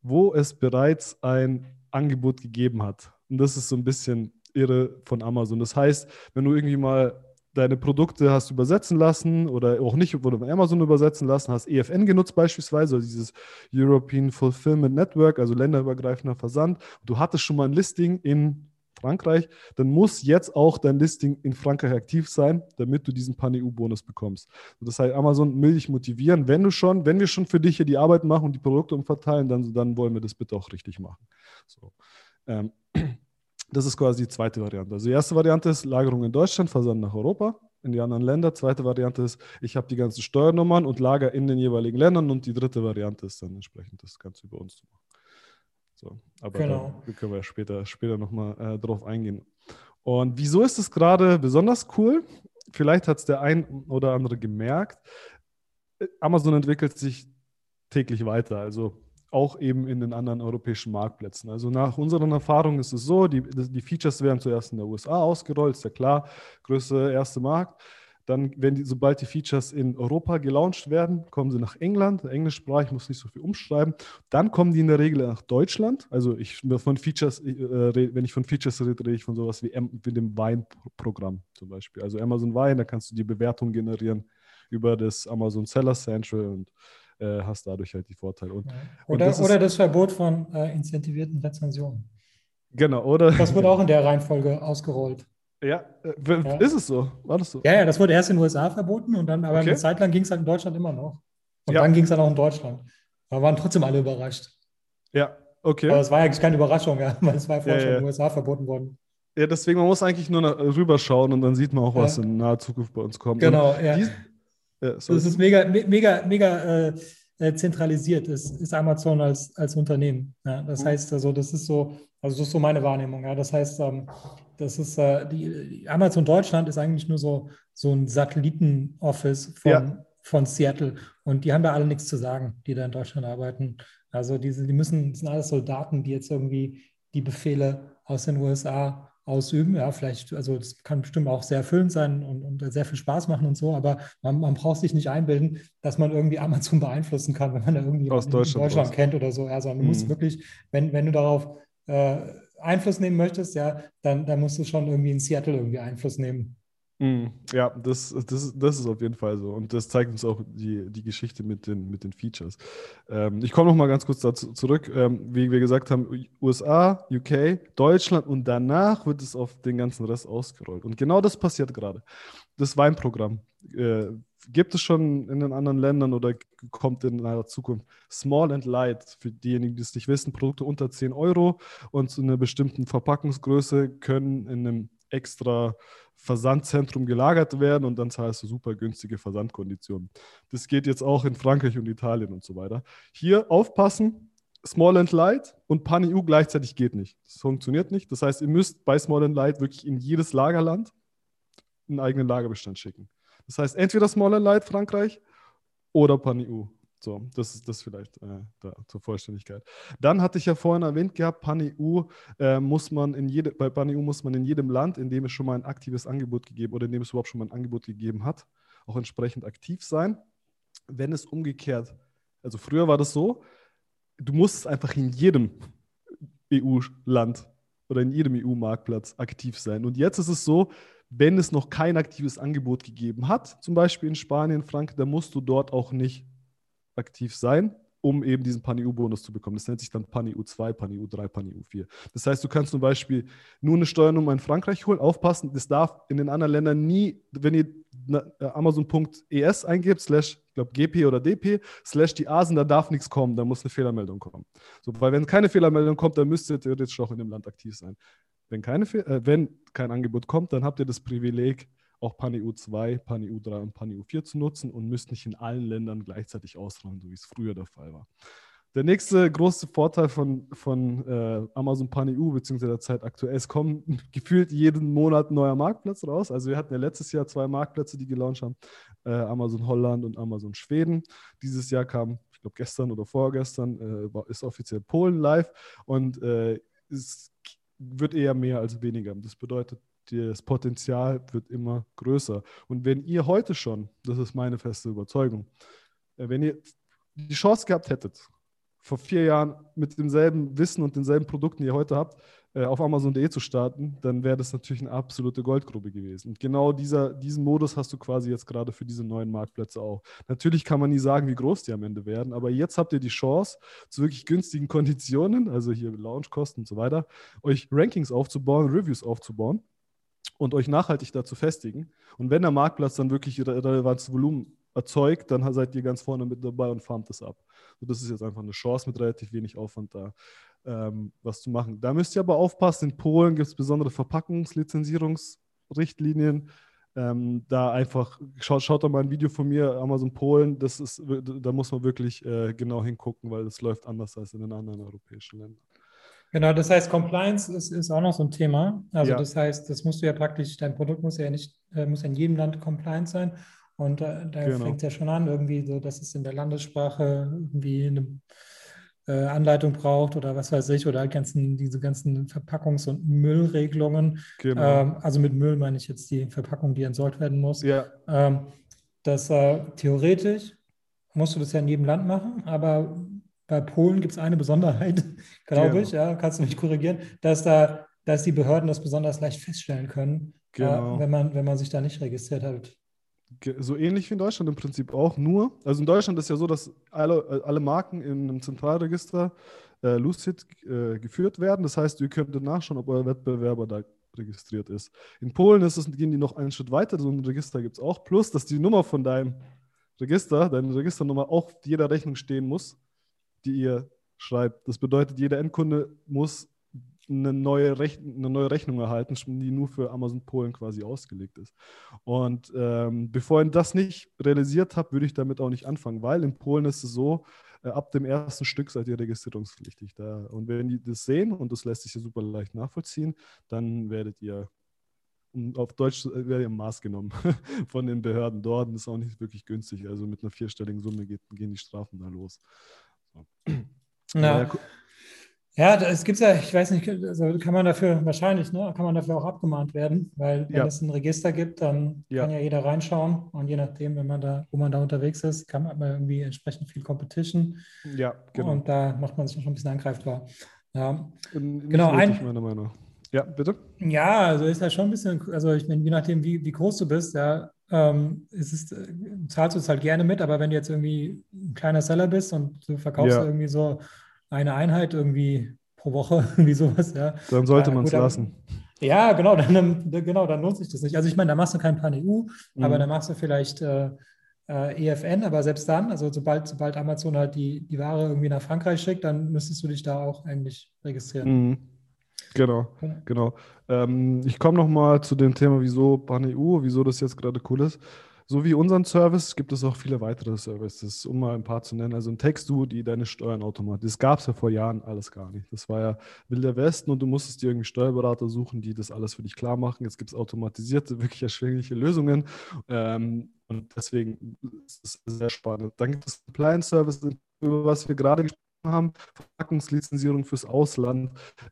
wo es bereits ein Angebot gegeben hat. Und das ist so ein bisschen irre von Amazon. Das heißt, wenn du irgendwie mal deine Produkte hast übersetzen lassen oder auch nicht, wurde von Amazon übersetzen lassen, hast EFN genutzt beispielsweise, also dieses European Fulfillment Network, also länderübergreifender Versand. Du hattest schon mal ein Listing in Frankreich, dann muss jetzt auch dein Listing in Frankreich aktiv sein, damit du diesen Pan-EU-Bonus bekommst. Das heißt, Amazon will dich motivieren, wenn du schon, wenn wir schon für dich hier die Arbeit machen und die Produkte umverteilen, dann, dann wollen wir das bitte auch richtig machen. So. Ähm, das ist quasi die zweite Variante. Also die erste Variante ist Lagerung in Deutschland, Versand nach Europa, in die anderen Länder. Zweite Variante ist, ich habe die ganzen Steuernummern und lager in den jeweiligen Ländern. Und die dritte Variante ist dann entsprechend das Ganze über uns zu machen. So, aber genau. da können wir später, später nochmal äh, drauf eingehen. Und wieso ist es gerade besonders cool? Vielleicht hat es der ein oder andere gemerkt. Amazon entwickelt sich täglich weiter. Also auch eben in den anderen europäischen Marktplätzen. Also nach unseren Erfahrungen ist es so, die, die Features werden zuerst in der USA ausgerollt, ist ja klar, größte erste Markt. Dann, wenn die, sobald die Features in Europa gelauncht werden, kommen sie nach England, englischsprachig, muss nicht so viel umschreiben. Dann kommen die in der Regel nach Deutschland. Also ich von Features, äh, wenn ich von Features rede, rede ich von sowas wie, wie dem Weinprogramm zum Beispiel. Also Amazon Wein, da kannst du die Bewertung generieren über das Amazon Seller Central und äh, hast dadurch halt die Vorteile. Und, ja. oder, und das oder das Verbot von äh, incentivierten Rezensionen. Genau, oder? Das wird auch in der Reihenfolge ausgerollt. Ja, äh, ja, ist es so? War das so? Ja, ja, das wurde erst in den USA verboten und dann, aber okay. eine Zeit lang ging es halt in Deutschland immer noch. Und ja. dann ging es dann auch in Deutschland. Da waren trotzdem alle überrascht. Ja, okay. Aber es war eigentlich keine Überraschung, ja, weil es war vorher schon in den USA verboten worden. Ja, deswegen, man muss eigentlich nur rüberschauen und dann sieht man auch, was in naher Zukunft bei uns kommt. Genau, und ja. Dies, das ist mega, mega, mega äh, äh, zentralisiert, ist, ist Amazon als, als Unternehmen. Ja? Das mhm. heißt, also, das ist so, also das ist so meine Wahrnehmung. Ja? Das heißt, ähm, das ist äh, die, Amazon Deutschland ist eigentlich nur so, so ein Satelliten-Office von, ja. von Seattle. Und die haben da alle nichts zu sagen, die da in Deutschland arbeiten. Also diese, die müssen, das sind alles Soldaten, die jetzt irgendwie die Befehle aus den USA ausüben. Ja, vielleicht, also das kann bestimmt auch sehr erfüllend sein und, und sehr viel Spaß machen und so, aber man, man, braucht sich nicht einbilden, dass man irgendwie Amazon beeinflussen kann, wenn man da irgendwie aus Deutschland, Deutschland kennt oder so. Also du mhm. musst wirklich, wenn, wenn du darauf äh, Einfluss nehmen möchtest, ja, dann, dann musst du schon irgendwie in Seattle irgendwie Einfluss nehmen. Mm, ja, das, das, das ist auf jeden Fall so. Und das zeigt uns auch die, die Geschichte mit den, mit den Features. Ähm, ich komme noch mal ganz kurz dazu zurück. Ähm, wie wir gesagt haben, USA, UK, Deutschland und danach wird es auf den ganzen Rest ausgerollt. Und genau das passiert gerade. Das Weinprogramm äh, gibt es schon in den anderen Ländern oder kommt in einer Zukunft. Small and Light, für diejenigen, die es nicht wissen, Produkte unter 10 Euro und zu einer bestimmten Verpackungsgröße können in einem extra Versandzentrum gelagert werden und dann zahlst du super günstige Versandkonditionen. Das geht jetzt auch in Frankreich und Italien und so weiter. Hier aufpassen, Small and Light und Pan-EU gleichzeitig geht nicht. Das funktioniert nicht. Das heißt, ihr müsst bei Small and Light wirklich in jedes Lagerland einen eigenen Lagerbestand schicken. Das heißt, entweder Small and Light Frankreich oder Pan-EU. So, das ist das vielleicht äh, da, zur Vollständigkeit. Dann hatte ich ja vorhin erwähnt gehabt, PanEU äh, muss man in jede, bei PanEU muss man in jedem Land, in dem es schon mal ein aktives Angebot gegeben oder in dem es überhaupt schon mal ein Angebot gegeben hat, auch entsprechend aktiv sein. Wenn es umgekehrt, also früher war das so, du musst einfach in jedem EU-Land oder in jedem EU-Marktplatz aktiv sein. Und jetzt ist es so, wenn es noch kein aktives Angebot gegeben hat, zum Beispiel in Spanien, Frankreich, dann musst du dort auch nicht aktiv sein, um eben diesen PANI-U-Bonus zu bekommen. Das nennt sich dann PANI-U2, PANI-U3, PANI-U4. Das heißt, du kannst zum Beispiel nur eine Steuernummer in Frankreich holen, aufpassen, das darf in den anderen Ländern nie, wenn ihr äh, Amazon.es eingibt, slash, ich glaube, GP oder DP, slash die Asen, da darf nichts kommen, da muss eine Fehlermeldung kommen. So, weil wenn keine Fehlermeldung kommt, dann müsst ihr theoretisch auch in dem Land aktiv sein. Wenn, keine, äh, wenn kein Angebot kommt, dann habt ihr das Privileg, auch PANI U2, PANI U3 und PANI U4 zu nutzen und müsst nicht in allen Ländern gleichzeitig ausrollen, so wie es früher der Fall war. Der nächste große Vorteil von, von äh, Amazon PanEU bzw. der Zeit aktuell, es kommen gefühlt jeden Monat neuer Marktplatz raus. Also wir hatten ja letztes Jahr zwei Marktplätze, die gelauncht haben, äh, Amazon Holland und Amazon Schweden. Dieses Jahr kam, ich glaube gestern oder vorgestern, äh, ist offiziell Polen live und äh, es wird eher mehr als weniger. Das bedeutet, das Potenzial wird immer größer. Und wenn ihr heute schon, das ist meine feste Überzeugung, äh, wenn ihr die Chance gehabt hättet, vor vier Jahren mit demselben Wissen und denselben Produkten, die ihr heute habt, äh, auf Amazon.de zu starten, dann wäre das natürlich eine absolute Goldgrube gewesen. Und genau dieser, diesen Modus hast du quasi jetzt gerade für diese neuen Marktplätze auch. Natürlich kann man nie sagen, wie groß die am Ende werden, aber jetzt habt ihr die Chance, zu wirklich günstigen Konditionen, also hier Launchkosten und so weiter, euch Rankings aufzubauen, Reviews aufzubauen und euch nachhaltig dazu festigen. Und wenn der Marktplatz dann wirklich relevantes Volumen erzeugt, dann seid ihr ganz vorne mit dabei und farmt es ab. So, das ist jetzt einfach eine Chance mit relativ wenig Aufwand da, ähm, was zu machen. Da müsst ihr aber aufpassen, in Polen gibt es besondere Verpackungslizenzierungsrichtlinien. Ähm, da einfach, schaut, schaut da mal ein Video von mir, Amazon Polen, das ist, da muss man wirklich äh, genau hingucken, weil das läuft anders als in den anderen europäischen Ländern. Genau, das heißt, Compliance ist, ist auch noch so ein Thema. Also ja. das heißt, das musst du ja praktisch, dein Produkt muss ja nicht, äh, muss in jedem Land compliant sein. Und äh, da genau. fängt es ja schon an, irgendwie so, dass es in der Landessprache irgendwie eine äh, Anleitung braucht oder was weiß ich, oder halt ganzen, diese ganzen Verpackungs- und Müllregelungen. Genau. Ähm, also mit Müll meine ich jetzt die Verpackung, die entsorgt werden muss. Ja. Ähm, dass äh, theoretisch musst du das ja in jedem Land machen, aber bei Polen gibt es eine Besonderheit, glaube genau. ich, ja, kannst du mich korrigieren, dass da, dass die Behörden das besonders leicht feststellen können, genau. äh, wenn, man, wenn man sich da nicht registriert hat so ähnlich wie in Deutschland im Prinzip auch, nur, also in Deutschland ist ja so, dass alle, alle Marken in einem Zentralregister äh, Lucid äh, geführt werden. Das heißt, ihr könnt nachschauen, ob euer Wettbewerber da registriert ist. In Polen ist es, gehen die noch einen Schritt weiter, so ein Register gibt es auch, plus, dass die Nummer von deinem Register, deine Registernummer auch jeder Rechnung stehen muss, die ihr schreibt. Das bedeutet, jeder Endkunde muss eine neue, Rech eine neue Rechnung erhalten, die nur für Amazon Polen quasi ausgelegt ist. Und ähm, bevor ihr das nicht realisiert habt, würde ich damit auch nicht anfangen, weil in Polen ist es so, äh, ab dem ersten Stück seid ihr registrierungspflichtig. Da. Und wenn die das sehen, und das lässt sich ja super leicht nachvollziehen, dann werdet ihr auf Deutsch äh, ihr im Maß genommen von den Behörden dort. Das ist auch nicht wirklich günstig. Also mit einer vierstelligen Summe geht, gehen die Strafen da los. Ja. Ja, es gibt ja, ich weiß nicht, also kann man dafür wahrscheinlich, ne, kann man dafür auch abgemahnt werden, weil wenn ja. es ein Register gibt, dann ja. kann ja jeder reinschauen und je nachdem, wenn man da, wo man da unterwegs ist, kann man irgendwie entsprechend viel Competition. Ja, genau. Und da macht man sich schon ein bisschen angreifbar. Ja, nicht genau. Nötig, ein, meiner Meinung. Ja, bitte. Ja, also ist ja schon ein bisschen, also ich meine, je nachdem, wie, wie groß du bist, ja, ähm, ist es, äh, zahlst du es halt gerne mit, aber wenn du jetzt irgendwie ein kleiner Seller bist und du verkaufst ja. irgendwie so eine Einheit irgendwie pro Woche, wie sowas, ja. Dann sollte man es lassen. Ja, genau dann, genau, dann lohnt sich das nicht. Also ich meine, da machst du kein Pan-EU, mhm. aber da machst du vielleicht äh, äh, EFN, aber selbst dann, also sobald, sobald Amazon halt die, die Ware irgendwie nach Frankreich schickt, dann müsstest du dich da auch eigentlich registrieren. Mhm. Genau, genau. Ähm, ich komme nochmal zu dem Thema, wieso Pan-EU, wieso das jetzt gerade cool ist. So wie unseren Service gibt es auch viele weitere Services, um mal ein paar zu nennen. Also ein Textdu, die deine Steuern automatisch. Das gab es ja vor Jahren alles gar nicht. Das war ja Wilder Westen und du musstest dir irgendwie Steuerberater suchen, die das alles für dich klar machen. Jetzt gibt es automatisierte, wirklich erschwingliche Lösungen. Ähm, und deswegen ist es sehr spannend. Dann gibt es Compliance Service, über was wir gerade gesprochen haben, Verpackungslizenzierung fürs Ausland.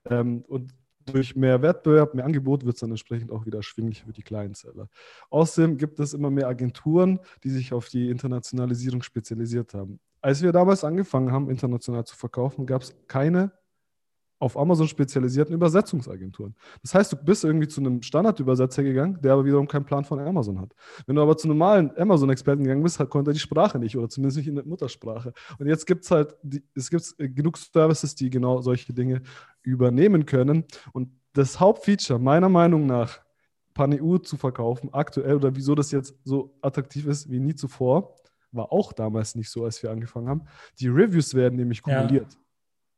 Ähm, und durch mehr Wettbewerb, mehr Angebot wird es dann entsprechend auch wieder erschwinglich für die Kleinseller. Außerdem gibt es immer mehr Agenturen, die sich auf die Internationalisierung spezialisiert haben. Als wir damals angefangen haben, international zu verkaufen, gab es keine auf Amazon spezialisierten Übersetzungsagenturen. Das heißt, du bist irgendwie zu einem Standardübersetzer gegangen, der aber wiederum keinen Plan von Amazon hat. Wenn du aber zu normalen Amazon-Experten gegangen bist, konnte er die Sprache nicht oder zumindest nicht in der Muttersprache. Und jetzt gibt es halt, die, es gibt genug Services, die genau solche Dinge übernehmen können. Und das Hauptfeature meiner Meinung nach, PanEU zu verkaufen, aktuell oder wieso das jetzt so attraktiv ist wie nie zuvor, war auch damals nicht so, als wir angefangen haben. Die Reviews werden nämlich kumuliert. Ja.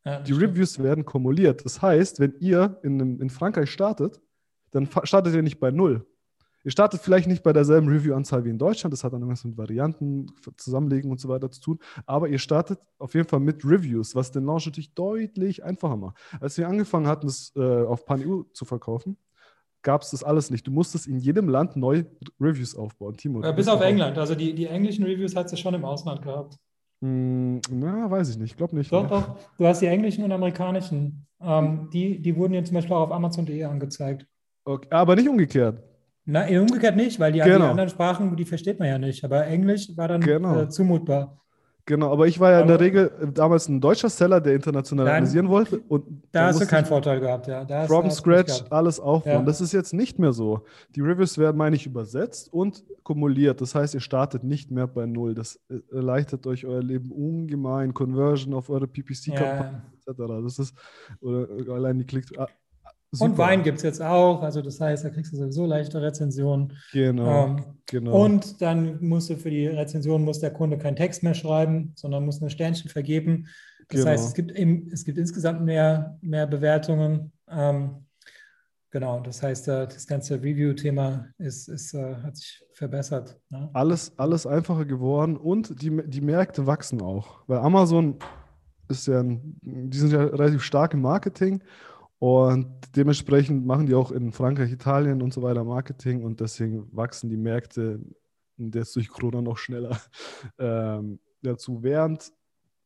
Ja, die stimmt. Reviews werden kumuliert. Das heißt, wenn ihr in, in Frankreich startet, dann startet ihr nicht bei null. Ihr startet vielleicht nicht bei derselben Review-Anzahl wie in Deutschland, das hat dann irgendwas mit Varianten, Zusammenlegen und so weiter zu tun, aber ihr startet auf jeden Fall mit Reviews, was den Launch natürlich deutlich einfacher macht. Als wir angefangen hatten, das äh, auf PanEU zu verkaufen, gab es das alles nicht. Du musstest in jedem Land neu Reviews aufbauen. Timo, ja, bis auf England. Also die, die englischen Reviews hat sie schon im Ausland gehabt. Hm, na, weiß ich nicht. Ich glaube nicht. Doch, doch. Du hast die englischen und amerikanischen. Ähm, die, die wurden jetzt zum Beispiel auch auf Amazon.de angezeigt. Okay, aber nicht umgekehrt. Nein, umgekehrt nicht, weil die, genau. die, anderen Sprachen, die versteht man ja nicht. Aber Englisch war dann genau. äh, zumutbar. Genau, aber ich war ja in der Regel äh, damals ein deutscher Seller, der internationalisieren Nein, wollte. Und da hast du keinen Vorteil gehabt, ja. Da from scratch alles aufbauen. Ja. Das ist jetzt nicht mehr so. Die Reviews werden, meine ich, übersetzt und kumuliert. Das heißt, ihr startet nicht mehr bei Null. Das äh, erleichtert euch euer Leben ungemein. Conversion auf eure PPC-Kampagne ja. etc. Das ist, oder allein die Klicks. Super. Und Wein gibt es jetzt auch. Also das heißt, da kriegst du sowieso leichte Rezensionen. Genau, ähm, genau. Und dann musst du für die Rezension muss der Kunde keinen Text mehr schreiben, sondern muss ein Sternchen vergeben. Das genau. heißt, es gibt, im, es gibt insgesamt mehr, mehr Bewertungen. Ähm, genau, das heißt, äh, das ganze Review-Thema ist, ist, äh, hat sich verbessert. Ne? Alles, alles einfacher geworden und die, die Märkte wachsen auch. Weil Amazon ist ja, ein, die sind ja relativ stark im Marketing und dementsprechend machen die auch in Frankreich, Italien und so weiter Marketing und deswegen wachsen die Märkte jetzt durch Corona noch schneller ähm, dazu. Während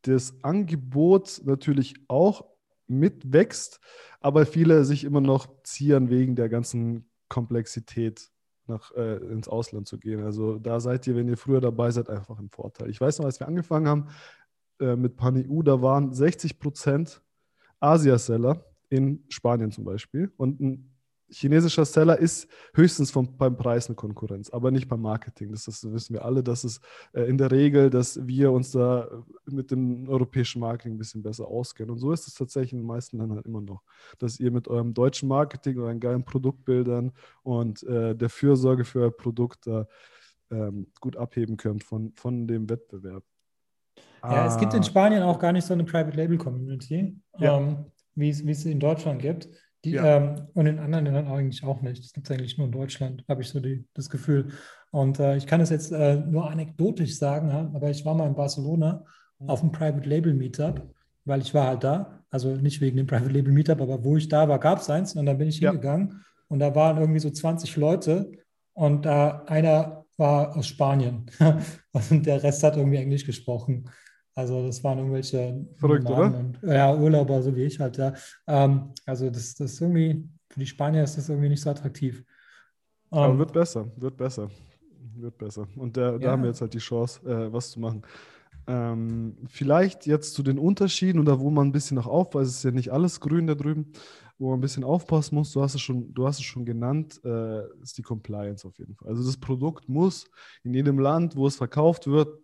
das Angebot natürlich auch mitwächst, aber viele sich immer noch zieren wegen der ganzen Komplexität nach, äh, ins Ausland zu gehen. Also da seid ihr, wenn ihr früher dabei seid, einfach im Vorteil. Ich weiß noch, als wir angefangen haben äh, mit PanEU, da waren 60 Prozent Asia-Seller in Spanien zum Beispiel und ein chinesischer Seller ist höchstens vom, beim Preis eine Konkurrenz, aber nicht beim Marketing. Das, das wissen wir alle. Das ist äh, in der Regel, dass wir uns da mit dem europäischen Marketing ein bisschen besser auskennen. Und so ist es tatsächlich in den meisten Ländern immer noch, dass ihr mit eurem deutschen Marketing, euren geilen Produktbildern und äh, der Fürsorge für euer Produkt da ähm, gut abheben könnt von, von dem Wettbewerb. Ja, ah. es gibt in ah. Spanien auch gar nicht so eine Private Label Community, ja. ähm, wie es in Deutschland gibt. Die, ja. ähm, und in anderen Ländern eigentlich auch nicht. Das gibt es eigentlich nur in Deutschland, habe ich so die, das Gefühl. Und äh, ich kann es jetzt äh, nur anekdotisch sagen, aber ich war mal in Barcelona mhm. auf einem Private Label Meetup, weil ich war halt da. Also nicht wegen dem Private Label Meetup, aber wo ich da war, gab es eins. Und dann bin ich ja. hingegangen und da waren irgendwie so 20 Leute und äh, einer war aus Spanien und der Rest hat irgendwie Englisch gesprochen. Also das waren irgendwelche Verrückt? Und, ja, Urlauber, so wie ich halt, ja. Ähm, also das, das ist irgendwie, für die Spanier ist das irgendwie nicht so attraktiv. Aber ähm, wird besser, wird besser, wird besser. Und da, da ja. haben wir jetzt halt die Chance, äh, was zu machen. Ähm, vielleicht jetzt zu den Unterschieden oder wo man ein bisschen noch aufpasst, es ist ja nicht alles grün da drüben, wo man ein bisschen aufpassen muss, du hast es schon, du hast es schon genannt, äh, ist die Compliance auf jeden Fall. Also das Produkt muss in jedem Land, wo es verkauft wird,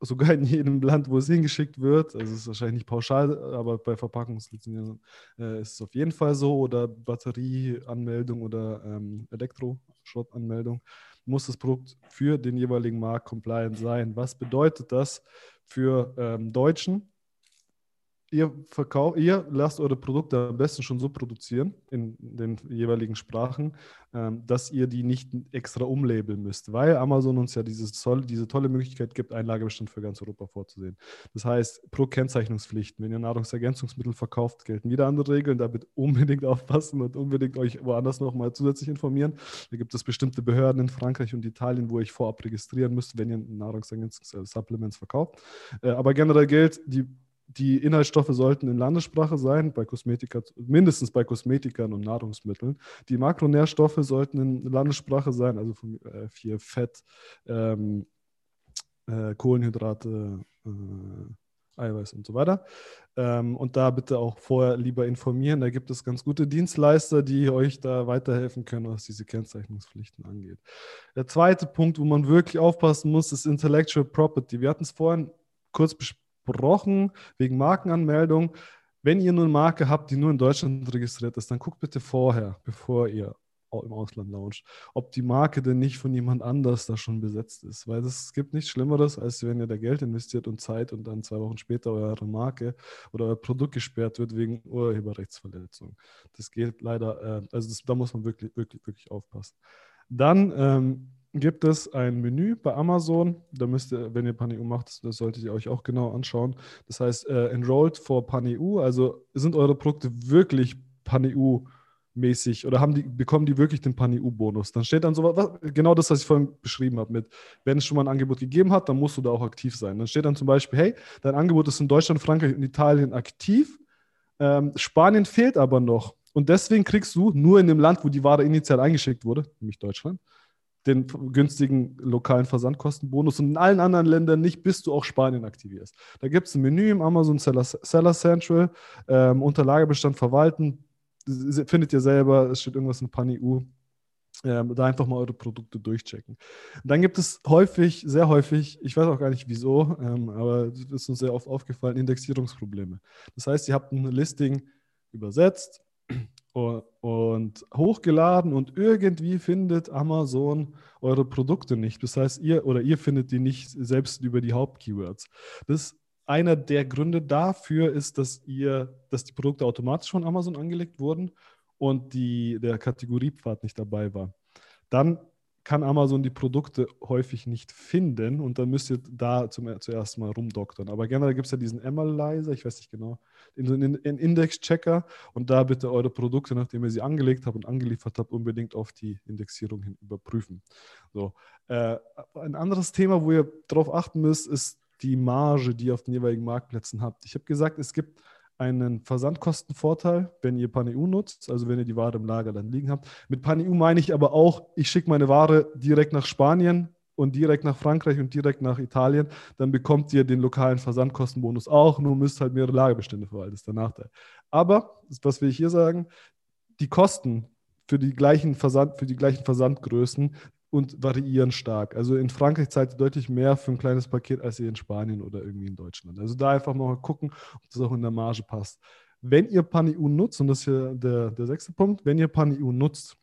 sogar in jedem Land, wo es hingeschickt wird. Also es ist wahrscheinlich nicht pauschal, aber bei Verpackungslizenzen äh, ist es auf jeden Fall so. Oder Batterieanmeldung oder ähm, Elektroschrottanmeldung muss das Produkt für den jeweiligen Markt compliant sein. Was bedeutet das für ähm, Deutschen? Ihr, verkauft, ihr lasst eure Produkte am besten schon so produzieren in den jeweiligen Sprachen, ähm, dass ihr die nicht extra umlabeln müsst, weil Amazon uns ja dieses tolle, diese tolle Möglichkeit gibt, Einlagebestand für ganz Europa vorzusehen. Das heißt, pro Kennzeichnungspflichten, wenn ihr Nahrungsergänzungsmittel verkauft, gelten wieder andere Regeln. Da bitte unbedingt aufpassen und unbedingt euch woanders nochmal zusätzlich informieren. Da gibt es bestimmte Behörden in Frankreich und Italien, wo ihr euch vorab registrieren müsst, wenn ihr Nahrungsergänzungssupplements verkauft. Äh, aber generell gilt, die die Inhaltsstoffe sollten in Landessprache sein, bei Kosmetika, mindestens bei Kosmetikern und Nahrungsmitteln. Die Makronährstoffe sollten in Landessprache sein, also von, äh, viel Fett, ähm, äh, Kohlenhydrate, äh, Eiweiß und so weiter. Ähm, und da bitte auch vorher lieber informieren. Da gibt es ganz gute Dienstleister, die euch da weiterhelfen können, was diese Kennzeichnungspflichten angeht. Der zweite Punkt, wo man wirklich aufpassen muss, ist Intellectual Property. Wir hatten es vorhin kurz besprochen gebrochen wegen Markenanmeldung. Wenn ihr nur eine Marke habt, die nur in Deutschland registriert ist, dann guckt bitte vorher, bevor ihr im Ausland launcht, ob die Marke denn nicht von jemand anders da schon besetzt ist. Weil es gibt nichts Schlimmeres, als wenn ihr da Geld investiert und Zeit und dann zwei Wochen später eure Marke oder euer Produkt gesperrt wird wegen Urheberrechtsverletzung. Das geht leider, äh, also das, da muss man wirklich, wirklich, wirklich aufpassen. Dann ähm, gibt es ein Menü bei Amazon. Da müsst ihr, wenn ihr PanEU macht, das solltet ihr euch auch genau anschauen. Das heißt, äh, enrolled for PanEU. Also sind eure Produkte wirklich PanEU mäßig oder haben die, bekommen die wirklich den PanEU-Bonus? Dann steht dann so was, genau das, was ich vorhin beschrieben habe, mit, wenn es schon mal ein Angebot gegeben hat, dann musst du da auch aktiv sein. Dann steht dann zum Beispiel, hey, dein Angebot ist in Deutschland, Frankreich und Italien aktiv. Ähm, Spanien fehlt aber noch. Und deswegen kriegst du nur in dem Land, wo die Ware initial eingeschickt wurde, nämlich Deutschland, den günstigen lokalen Versandkostenbonus und in allen anderen Ländern nicht, bis du auch Spanien aktivierst. Da gibt es ein Menü im Amazon Seller, Seller Central, ähm, Unterlagebestand verwalten, findet ihr selber, es steht irgendwas in PanEU. Ähm, da einfach mal eure Produkte durchchecken. Dann gibt es häufig, sehr häufig, ich weiß auch gar nicht wieso, ähm, aber es ist uns sehr oft aufgefallen, Indexierungsprobleme. Das heißt, ihr habt ein Listing übersetzt, und hochgeladen und irgendwie findet Amazon eure Produkte nicht. Das heißt, ihr oder ihr findet die nicht selbst über die Hauptkeywords. Das einer der Gründe dafür ist, dass ihr, dass die Produkte automatisch von Amazon angelegt wurden und die, der Kategoriepfad nicht dabei war. Dann kann Amazon die Produkte häufig nicht finden und dann müsst ihr da zum, zuerst mal rumdoktern. Aber generell gibt es ja diesen Analyzer, ich weiß nicht genau, einen Index-Checker und da bitte eure Produkte, nachdem ihr sie angelegt habt und angeliefert habt, unbedingt auf die Indexierung hin überprüfen. So. Äh, ein anderes Thema, wo ihr darauf achten müsst, ist die Marge, die ihr auf den jeweiligen Marktplätzen habt. Ich habe gesagt, es gibt einen Versandkostenvorteil, wenn ihr PanEU nutzt, also wenn ihr die Ware im Lager dann liegen habt. Mit PanEU meine ich aber auch, ich schicke meine Ware direkt nach Spanien und direkt nach Frankreich und direkt nach Italien, dann bekommt ihr den lokalen Versandkostenbonus auch, nur müsst halt mehrere Lagerbestände verwalten, das ist der Nachteil. Aber, was will ich hier sagen, die Kosten für die gleichen, Versand, für die gleichen Versandgrößen und variieren stark. Also in Frankreich zahlt ihr deutlich mehr für ein kleines Paket als ihr in Spanien oder irgendwie in Deutschland. Also da einfach mal gucken, ob das auch in der Marge passt. Wenn ihr PanEU nutzt, und das ist hier der, der sechste Punkt, wenn ihr PanEU nutzt,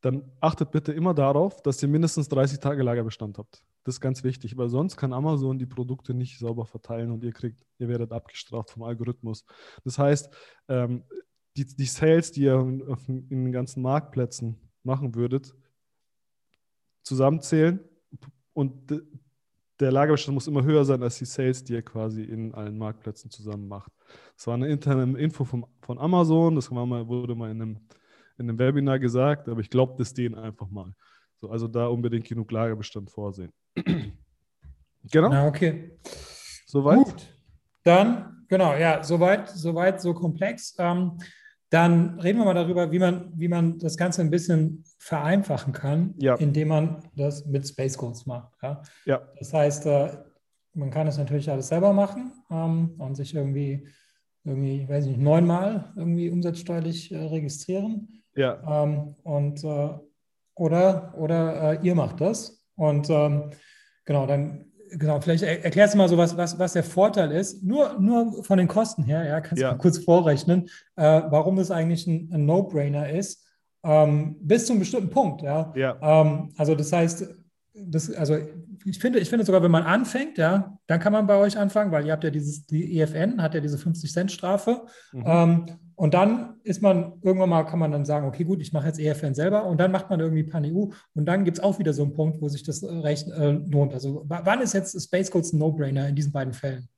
dann achtet bitte immer darauf, dass ihr mindestens 30 Tage Lagerbestand habt. Das ist ganz wichtig, weil sonst kann Amazon die Produkte nicht sauber verteilen und ihr kriegt, ihr werdet abgestraft vom Algorithmus. Das heißt, ähm, die, die Sales, die ihr in, in den ganzen Marktplätzen machen würdet, zusammenzählen und der Lagerbestand muss immer höher sein als die Sales, die ihr quasi in allen Marktplätzen zusammen macht. Das war eine interne Info vom, von Amazon, das mal, wurde mal in einem, in einem Webinar gesagt, aber ich glaube das denen einfach mal. So, also da unbedingt genug Lagerbestand vorsehen. genau. Na, okay. Soweit? Gut. Dann, genau, ja, soweit, soweit, so komplex. Ähm, dann reden wir mal darüber, wie man, wie man das Ganze ein bisschen vereinfachen kann, ja. indem man das mit Space Codes macht. Ja? ja. Das heißt, äh, man kann es natürlich alles selber machen ähm, und sich irgendwie, irgendwie, ich weiß nicht, neunmal irgendwie umsatzsteuerlich äh, registrieren. Ja. Ähm, und äh, oder oder ihr macht das. Und ähm, genau, dann genau, vielleicht erklärst du mal so, was, was, was der Vorteil ist, nur, nur von den Kosten her, ja, kannst ja. du mal kurz vorrechnen, äh, warum das eigentlich ein, ein No-Brainer ist, ähm, bis zu einem bestimmten Punkt, ja. ja. Ähm, also das heißt, das, also ich finde, ich finde sogar, wenn man anfängt, ja, dann kann man bei euch anfangen, weil ihr habt ja dieses, die EFN hat ja diese 50-Cent-Strafe. Mhm. Ähm, und dann ist man, irgendwann mal kann man dann sagen, okay, gut, ich mache jetzt EFN selber und dann macht man irgendwie PanEU und dann gibt es auch wieder so einen Punkt, wo sich das äh, recht äh, lohnt. Also wann ist jetzt Space Codes ein No-Brainer in diesen beiden Fällen?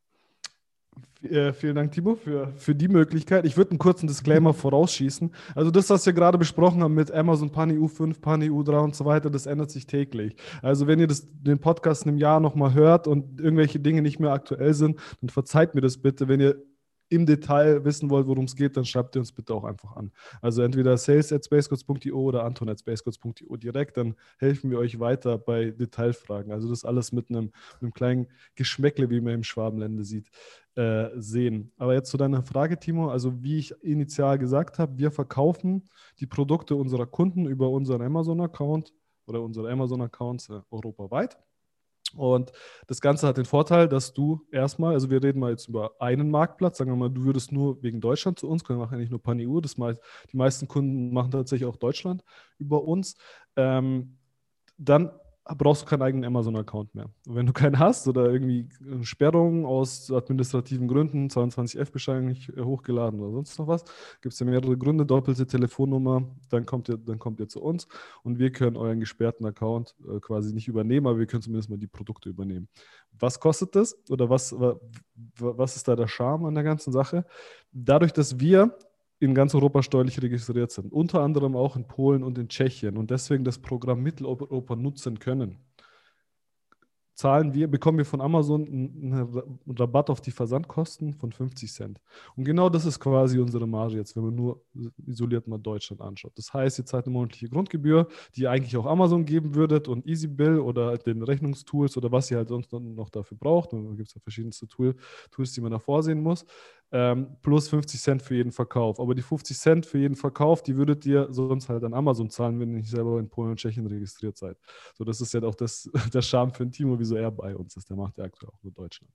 Äh, vielen Dank, Timo, für, für die Möglichkeit. Ich würde einen kurzen Disclaimer vorausschießen. Also das, was wir gerade besprochen haben mit Amazon Pani U5, Pani U3 und so weiter, das ändert sich täglich. Also wenn ihr das, den Podcast in einem Jahr nochmal hört und irgendwelche Dinge nicht mehr aktuell sind, dann verzeiht mir das bitte. Wenn ihr im Detail wissen wollt, worum es geht, dann schreibt ihr uns bitte auch einfach an. Also entweder sales at spacecodes.io oder anton at spacecodes.io direkt, dann helfen wir euch weiter bei Detailfragen. Also das alles mit einem, mit einem kleinen Geschmäckle, wie man im Schwabenlände sieht, äh, sehen. Aber jetzt zu deiner Frage, Timo. Also wie ich initial gesagt habe, wir verkaufen die Produkte unserer Kunden über unseren Amazon-Account oder unsere Amazon-Accounts äh, europaweit. Und das Ganze hat den Vorteil, dass du erstmal, also wir reden mal jetzt über einen Marktplatz, sagen wir mal, du würdest nur wegen Deutschland zu uns, können wir machen ja nicht nur PanEU, das meist, die meisten Kunden machen tatsächlich auch Deutschland über uns. Ähm, dann brauchst du keinen eigenen Amazon-Account mehr. Und wenn du keinen hast oder irgendwie Sperrung aus administrativen Gründen, 22F-Bescheinigung nicht äh, hochgeladen oder sonst noch was, gibt es ja mehrere Gründe, doppelte Telefonnummer, dann kommt, ihr, dann kommt ihr zu uns und wir können euren gesperrten Account äh, quasi nicht übernehmen, aber wir können zumindest mal die Produkte übernehmen. Was kostet das oder was, was ist da der Charme an der ganzen Sache? Dadurch, dass wir in ganz Europa steuerlich registriert sind, unter anderem auch in Polen und in Tschechien und deswegen das Programm Mitteleuropa nutzen können zahlen wir, bekommen wir von Amazon einen Rabatt auf die Versandkosten von 50 Cent. Und genau das ist quasi unsere Marge jetzt, wenn man nur isoliert mal Deutschland anschaut. Das heißt, ihr zahlt eine monatliche Grundgebühr, die ihr eigentlich auch Amazon geben würdet und EasyBill oder den Rechnungstools oder was ihr halt sonst noch dafür braucht. Da gibt es ja verschiedenste Tool, Tools, die man da vorsehen muss. Ähm, plus 50 Cent für jeden Verkauf. Aber die 50 Cent für jeden Verkauf, die würdet ihr sonst halt an Amazon zahlen, wenn ihr nicht selber in Polen und Tschechien registriert seid. So, das ist ja auch das, der Charme für ein Timo, wieso er bei uns ist. Der macht ja aktuell auch nur Deutschland.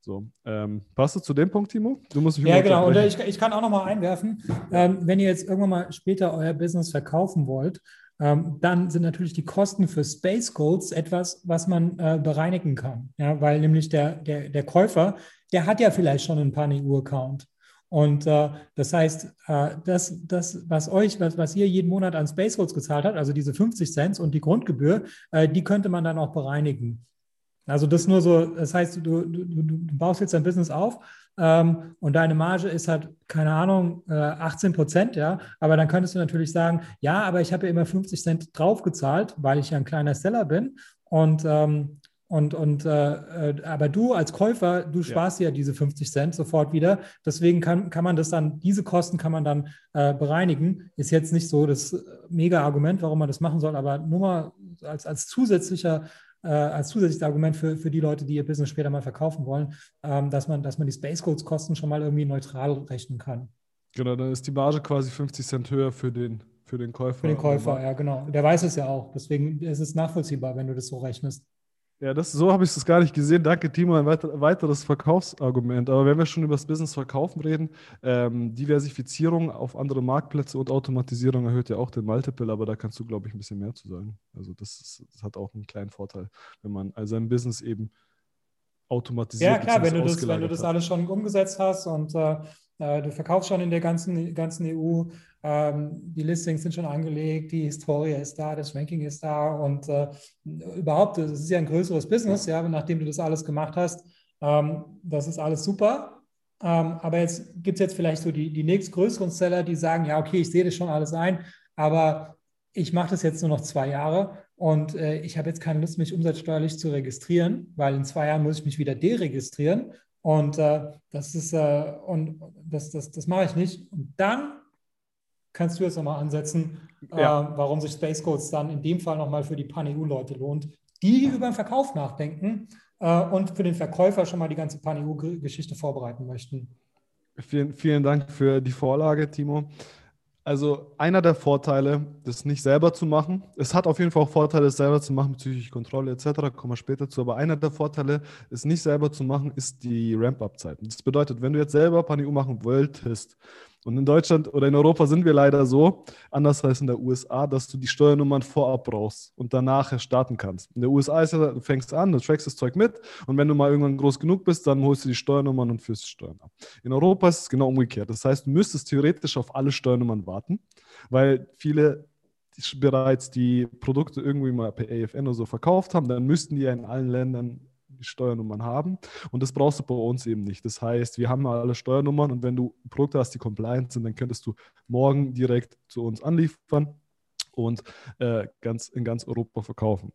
So, ähm, passt du zu dem Punkt, Timo? Du musst mich Ja, genau. Und ich, ich, kann auch noch mal einwerfen, ähm, wenn ihr jetzt irgendwann mal später euer Business verkaufen wollt, dann sind natürlich die Kosten für Space Codes etwas, was man äh, bereinigen kann. Ja, weil nämlich der, der, der Käufer, der hat ja vielleicht schon einen PaniU-Account. Und äh, das heißt, äh, das, das, was euch, was, was ihr jeden Monat an Space Codes gezahlt habt, also diese 50 Cent und die Grundgebühr, äh, die könnte man dann auch bereinigen. Also das nur so, das heißt, du, du, du baust jetzt dein Business auf ähm, und deine Marge ist halt, keine Ahnung, äh, 18 Prozent, ja. Aber dann könntest du natürlich sagen, ja, aber ich habe ja immer 50 Cent draufgezahlt, weil ich ja ein kleiner Seller bin. Und ähm, Und, und äh, äh, aber du als Käufer, du sparst ja. ja diese 50 Cent sofort wieder. Deswegen kann, kann man das dann, diese Kosten kann man dann äh, bereinigen. Ist jetzt nicht so das mega Argument, warum man das machen soll, aber nur mal als, als zusätzlicher äh, als zusätzliches Argument für, für die Leute, die ihr Business später mal verkaufen wollen, ähm, dass, man, dass man die Space Codes Kosten schon mal irgendwie neutral rechnen kann. Genau, dann ist die Marge quasi 50 Cent höher für den, für den Käufer. Für den Käufer, ja, genau. Der weiß es ja auch. Deswegen ist es nachvollziehbar, wenn du das so rechnest. Ja, das, so habe ich es gar nicht gesehen. Danke, Timo. Ein weiter, weiteres Verkaufsargument. Aber wenn wir schon über das Business Verkaufen reden, ähm, Diversifizierung auf andere Marktplätze und Automatisierung erhöht ja auch den Multiple, aber da kannst du, glaube ich, ein bisschen mehr zu sagen. Also das, ist, das hat auch einen kleinen Vorteil, wenn man also sein Business eben automatisiert. Ja, klar, wenn du, das, wenn du das alles schon umgesetzt hast und äh, du verkaufst schon in der ganzen, ganzen EU, ähm, die Listings sind schon angelegt, die Historie ist da, das Ranking ist da und äh, überhaupt, es ist ja ein größeres Business, ja, nachdem du das alles gemacht hast. Ähm, das ist alles super. Ähm, aber jetzt gibt es jetzt vielleicht so die, die nächstgrößeren Seller, die sagen, ja, okay, ich sehe das schon alles ein, aber ich mache das jetzt nur noch zwei Jahre und äh, ich habe jetzt keine Lust, mich umsatzsteuerlich zu registrieren, weil in zwei Jahren muss ich mich wieder deregistrieren und äh, das ist, äh, und das, das, das mache ich nicht. Und dann kannst du jetzt nochmal ansetzen, ja. äh, warum sich Space Codes dann in dem Fall nochmal für die Pan-EU-Leute lohnt, die über den Verkauf nachdenken äh, und für den Verkäufer schon mal die ganze Pan-EU-Geschichte vorbereiten möchten. Vielen, vielen Dank für die Vorlage, Timo. Also einer der Vorteile, das nicht selber zu machen, es hat auf jeden Fall auch Vorteile, es selber zu machen bezüglich Kontrolle etc., kommen wir später zu, aber einer der Vorteile, es nicht selber zu machen, ist die Ramp-Up-Zeit. Das bedeutet, wenn du jetzt selber PANIU machen wolltest, und in Deutschland oder in Europa sind wir leider so, anders als in der USA, dass du die Steuernummern vorab brauchst und danach starten kannst. In der USA ist ja, du fängst an, du trackst das Zeug mit und wenn du mal irgendwann groß genug bist, dann holst du die Steuernummern und führst die Steuern ab. In Europa ist es genau umgekehrt. Das heißt, du müsstest theoretisch auf alle Steuernummern warten, weil viele bereits die Produkte irgendwie mal per AFN oder so verkauft haben, dann müssten die ja in allen Ländern Steuernummern haben. Und das brauchst du bei uns eben nicht. Das heißt, wir haben alle Steuernummern und wenn du Produkte hast, die compliant sind, dann könntest du morgen direkt zu uns anliefern und äh, ganz, in ganz Europa verkaufen.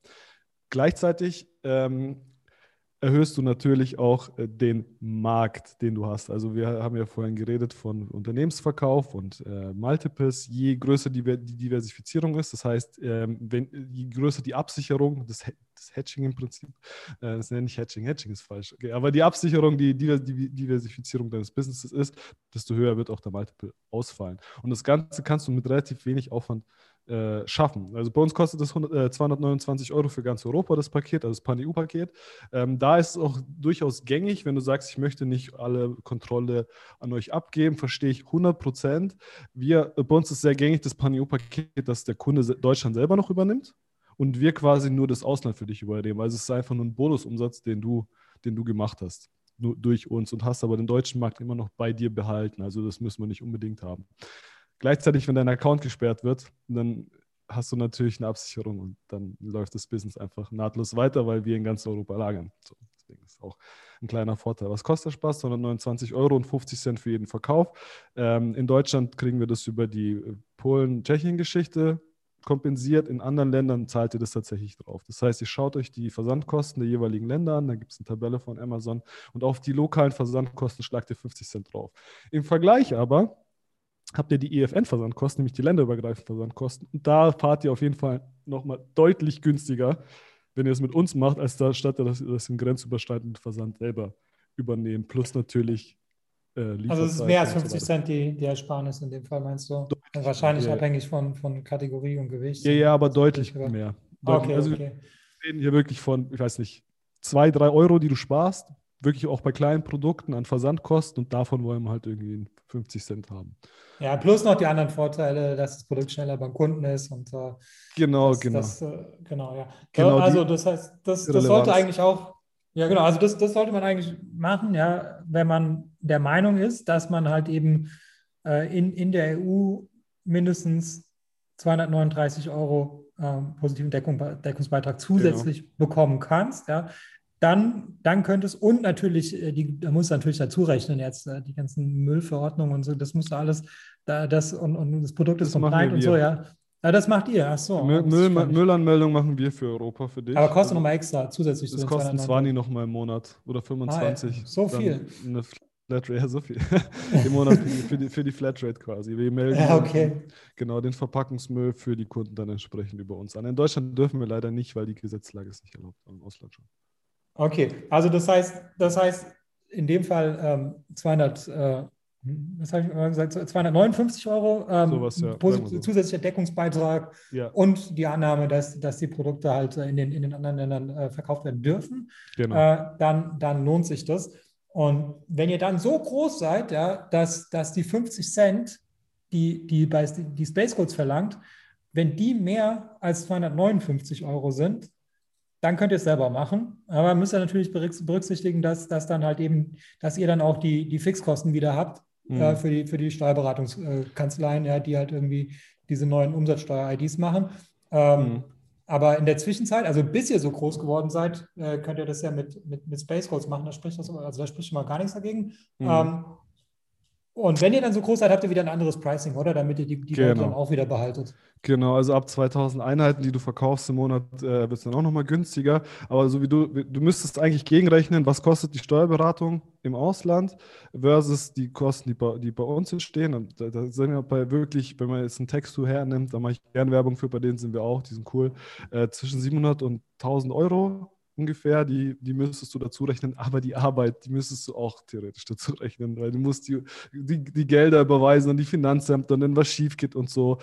Gleichzeitig ähm, erhöhst du natürlich auch äh, den Markt, den du hast. Also wir haben ja vorhin geredet von Unternehmensverkauf und äh, Multiples. Je größer die, die, Diversifizierung ist, das heißt, ähm, wenn, je größer die Absicherung, das, das Hedging im Prinzip, äh, das nenne ich Hedging, Hedging ist falsch, okay. aber die Absicherung, die, die Diversifizierung deines Businesses ist, desto höher wird auch der Multiple ausfallen. Und das Ganze kannst du mit relativ wenig Aufwand äh, schaffen. Also bei uns kostet das 100, äh, 229 Euro für ganz Europa, das Paket, also das Pan-EU-Paket. Ähm, da ist es auch durchaus gängig, wenn du sagst, ich möchte nicht alle Kontrolle an euch abgeben, verstehe ich 100 Prozent. Äh, bei uns ist sehr gängig das Pan-EU-Paket, das der Kunde Deutschland selber noch übernimmt und wir quasi nur das Ausland für dich übernehmen. Also es ist einfach nur ein Bonusumsatz, den du, den du gemacht hast durch uns und hast aber den deutschen Markt immer noch bei dir behalten. Also das müssen wir nicht unbedingt haben. Gleichzeitig, wenn dein Account gesperrt wird, dann hast du natürlich eine Absicherung und dann läuft das Business einfach nahtlos weiter, weil wir in ganz Europa lagern. So, deswegen ist auch ein kleiner Vorteil. Was kostet der Spaß? 129 Euro und 50 Cent für jeden Verkauf. Ähm, in Deutschland kriegen wir das über die äh, Polen-Tschechien-Geschichte kompensiert. In anderen Ländern zahlt ihr das tatsächlich drauf. Das heißt, ihr schaut euch die Versandkosten der jeweiligen Länder an, da gibt es eine Tabelle von Amazon und auf die lokalen Versandkosten schlagt ihr 50 Cent drauf. Im Vergleich aber habt ihr die EFN-Versandkosten, nämlich die länderübergreifenden Versandkosten. Und da fahrt ihr auf jeden Fall nochmal deutlich günstiger, wenn ihr es mit uns macht, als da statt dass ihr das im grenzüberschreitenden Versand selber übernehmen. Plus natürlich äh, Also es ist mehr als 50 so Cent die, die Ersparnis in dem Fall, meinst du? Deutlich Wahrscheinlich mehr. abhängig von, von Kategorie und Gewicht. Ja, ja, aber deutlich mehr. Deutlich, okay, also okay. wir reden hier wirklich von, ich weiß nicht, zwei, drei Euro, die du sparst wirklich auch bei kleinen Produkten an Versandkosten und davon wollen wir halt irgendwie 50 Cent haben. Ja, plus noch die anderen Vorteile, dass das Produkt schneller beim Kunden ist und äh, genau, das, genau. Das, äh, genau, ja. Genau also das heißt, das, das sollte eigentlich auch, ja genau, also das, das sollte man eigentlich machen, ja, wenn man der Meinung ist, dass man halt eben äh, in, in der EU mindestens 239 Euro äh, positiven Deckung, Deckungsbeitrag zusätzlich genau. bekommen kannst, ja, dann, dann könnte es, und natürlich, äh, die, da muss natürlich dazu rechnen jetzt, äh, die ganzen Müllverordnungen und so, das muss alles, da, das und, und das Produkt ist compliant und so, ja. Ah, das macht ihr, ach so. Müll, Müll, Müllanmeldung machen wir für Europa, für dich. Aber kostet nochmal extra zusätzlich. Das kostet 20 nochmal im Monat oder 25. Ah, ja. So viel. Eine Flatrate, ja, so viel. Im Monat für die, für die, Flatrate quasi. Wir melden ja, okay. genau den Verpackungsmüll für die Kunden dann entsprechend über uns an. In Deutschland dürfen wir leider nicht, weil die Gesetzlage es nicht erlaubt, im Ausland schon. Okay, also das heißt, das heißt in dem Fall ähm, 200, äh, was habe ich immer gesagt, 259 Euro ähm, Sowas, ja, so. zusätzlicher Deckungsbeitrag ja. und die Annahme, dass, dass die Produkte halt in den, in den anderen Ländern äh, verkauft werden dürfen, genau. äh, dann, dann lohnt sich das. Und wenn ihr dann so groß seid, ja, dass, dass die 50 Cent, die, die, bei, die Space Codes verlangt, wenn die mehr als 259 Euro sind, dann könnt ihr es selber machen. Aber müsst ihr natürlich berücksichtigen, dass, dass dann halt eben, dass ihr dann auch die, die Fixkosten wieder habt mhm. äh, für, die, für die Steuerberatungskanzleien, ja, die halt irgendwie diese neuen Umsatzsteuer-IDs machen. Ähm, mhm. Aber in der Zwischenzeit, also bis ihr so groß geworden seid, äh, könnt ihr das ja mit, mit, mit Space Codes machen. Da spricht das, also da spricht schon mal gar nichts dagegen. Mhm. Ähm, und wenn ihr dann so groß seid, habt ihr wieder ein anderes Pricing, oder? Damit ihr die, die genau. Leute dann auch wieder behaltet. Genau, also ab 2000 Einheiten, die du verkaufst im Monat, äh, wird es dann auch nochmal günstiger. Aber so wie du, du müsstest eigentlich gegenrechnen, was kostet die Steuerberatung im Ausland versus die Kosten, die bei, die bei uns entstehen. Da, da sind ja bei wirklich, wenn man jetzt einen Textu hernimmt, da mache ich gerne Werbung für, bei denen sind wir auch, die sind cool, äh, zwischen 700 und 1000 Euro ungefähr, die, die müsstest du dazu rechnen, aber die Arbeit, die müsstest du auch theoretisch dazu rechnen, weil du musst die, die, die Gelder überweisen an die Finanzämter dann was schief geht und so.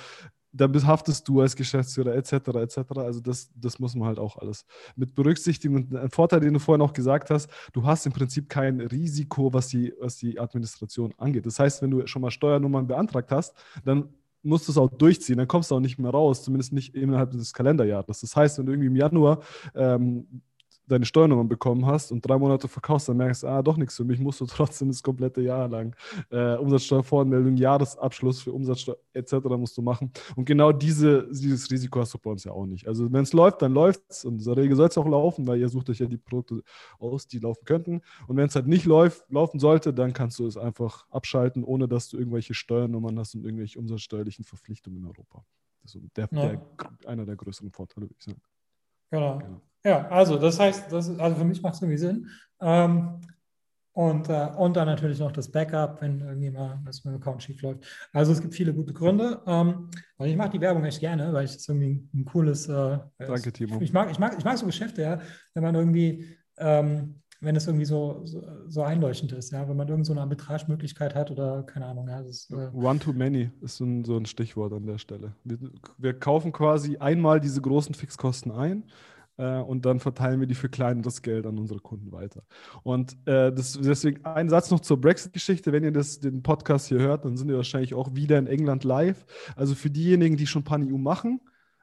Da haftest du als Geschäftsführer etc. etc. Also das, das muss man halt auch alles mit berücksichtigen. Und ein Vorteil, den du vorhin auch gesagt hast, du hast im Prinzip kein Risiko, was die, was die Administration angeht. Das heißt, wenn du schon mal Steuernummern beantragt hast, dann musst du es auch durchziehen, dann kommst du auch nicht mehr raus, zumindest nicht innerhalb des Kalenderjahres. Das heißt, wenn du irgendwie im Januar ähm, deine Steuernummer bekommen hast und drei Monate verkaufst, dann merkst du, ah, doch nichts für mich, musst du trotzdem das komplette Jahr lang äh, Umsatzsteuervoranmeldung, Jahresabschluss für Umsatzsteuer etc. musst du machen. Und genau diese, dieses Risiko hast du bei uns ja auch nicht. Also wenn es läuft, dann läuft es und in der Regel soll es auch laufen, weil ihr sucht euch ja die Produkte aus, die laufen könnten. Und wenn es halt nicht läuft, laufen sollte, dann kannst du es einfach abschalten, ohne dass du irgendwelche Steuernummern hast und irgendwelche umsatzsteuerlichen Verpflichtungen in Europa. Das ist der, ja. der, einer der größeren Vorteile, würde ich sagen. Genau. genau. Ja, also das heißt, das ist, also für mich macht es irgendwie Sinn. Ähm, und, äh, und dann natürlich noch das Backup, wenn irgendwie mal das mit dem Account schief läuft. Also es gibt viele gute Gründe. Ähm, und ich mache die Werbung echt gerne, weil ich es irgendwie ein, ein cooles. Äh, Danke, Timo. Ich mag, ich, mag, ich mag so Geschäfte, ja, wenn man irgendwie, ähm, wenn es irgendwie so, so, so, einleuchtend ist, ja, wenn man irgend so eine Arbitragemöglichkeit hat oder keine Ahnung. Ja, ist, äh One to many ist so ein, so ein Stichwort an der Stelle. Wir, wir kaufen quasi einmal diese großen Fixkosten ein äh, und dann verteilen wir die für kleineres Geld an unsere Kunden weiter. Und äh, das, deswegen ein Satz noch zur Brexit-Geschichte. Wenn ihr das, den Podcast hier hört, dann sind wir wahrscheinlich auch wieder in England live. Also für diejenigen, die schon Pan-EU machen,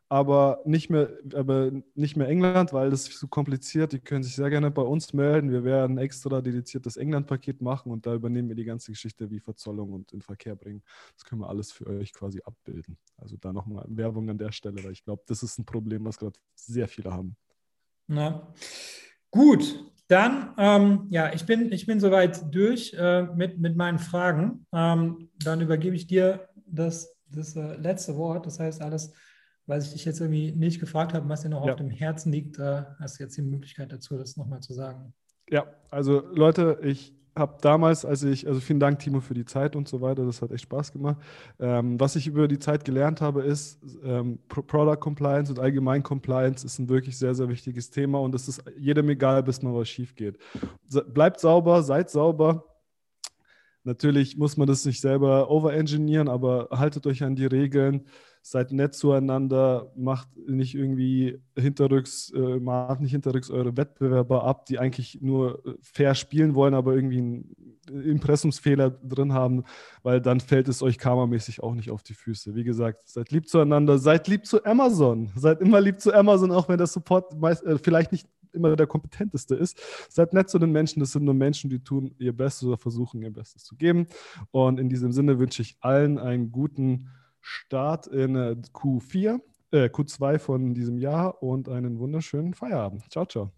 aber nicht mehr, aber nicht mehr England, weil das ist zu kompliziert. Die können sich sehr gerne bei uns melden. Wir werden extra dediziertes England-Paket machen und da übernehmen wir die ganze Geschichte wie Verzollung und in Verkehr bringen. Das können wir alles für euch quasi abbilden. Also da nochmal Werbung an der Stelle, weil ich glaube, das ist ein Problem, was gerade sehr viele haben. Na. Gut, dann, ähm, ja, ich bin, ich bin soweit durch äh, mit, mit meinen Fragen. Ähm, dann übergebe ich dir das, das äh, letzte Wort. Das heißt, alles, was ich dich jetzt irgendwie nicht gefragt habe, was dir noch ja. auf dem Herzen liegt, äh, hast du jetzt die Möglichkeit dazu, das nochmal zu sagen. Ja, also Leute, ich habe damals, als ich, also vielen Dank, Timo, für die Zeit und so weiter, das hat echt Spaß gemacht. Ähm, was ich über die Zeit gelernt habe, ist, ähm, Product Compliance und allgemein Compliance ist ein wirklich sehr, sehr wichtiges Thema und es ist jedem egal, bis mal was schief geht. Bleibt sauber, seid sauber. Natürlich muss man das nicht selber overengineeren, aber haltet euch an die Regeln seid nett zueinander, macht nicht irgendwie hinterrücks, äh, macht nicht hinterrücks eure Wettbewerber ab, die eigentlich nur äh, fair spielen wollen, aber irgendwie einen Impressumsfehler drin haben, weil dann fällt es euch karmamäßig auch nicht auf die Füße. Wie gesagt, seid lieb zueinander, seid lieb zu Amazon, seid immer lieb zu Amazon, auch wenn der Support meist, äh, vielleicht nicht immer der kompetenteste ist. Seid nett zu den Menschen, das sind nur Menschen, die tun ihr Bestes oder versuchen ihr Bestes zu geben. Und in diesem Sinne wünsche ich allen einen guten Start in äh, Q4, äh, Q2 von diesem Jahr und einen wunderschönen Feierabend. Ciao, ciao.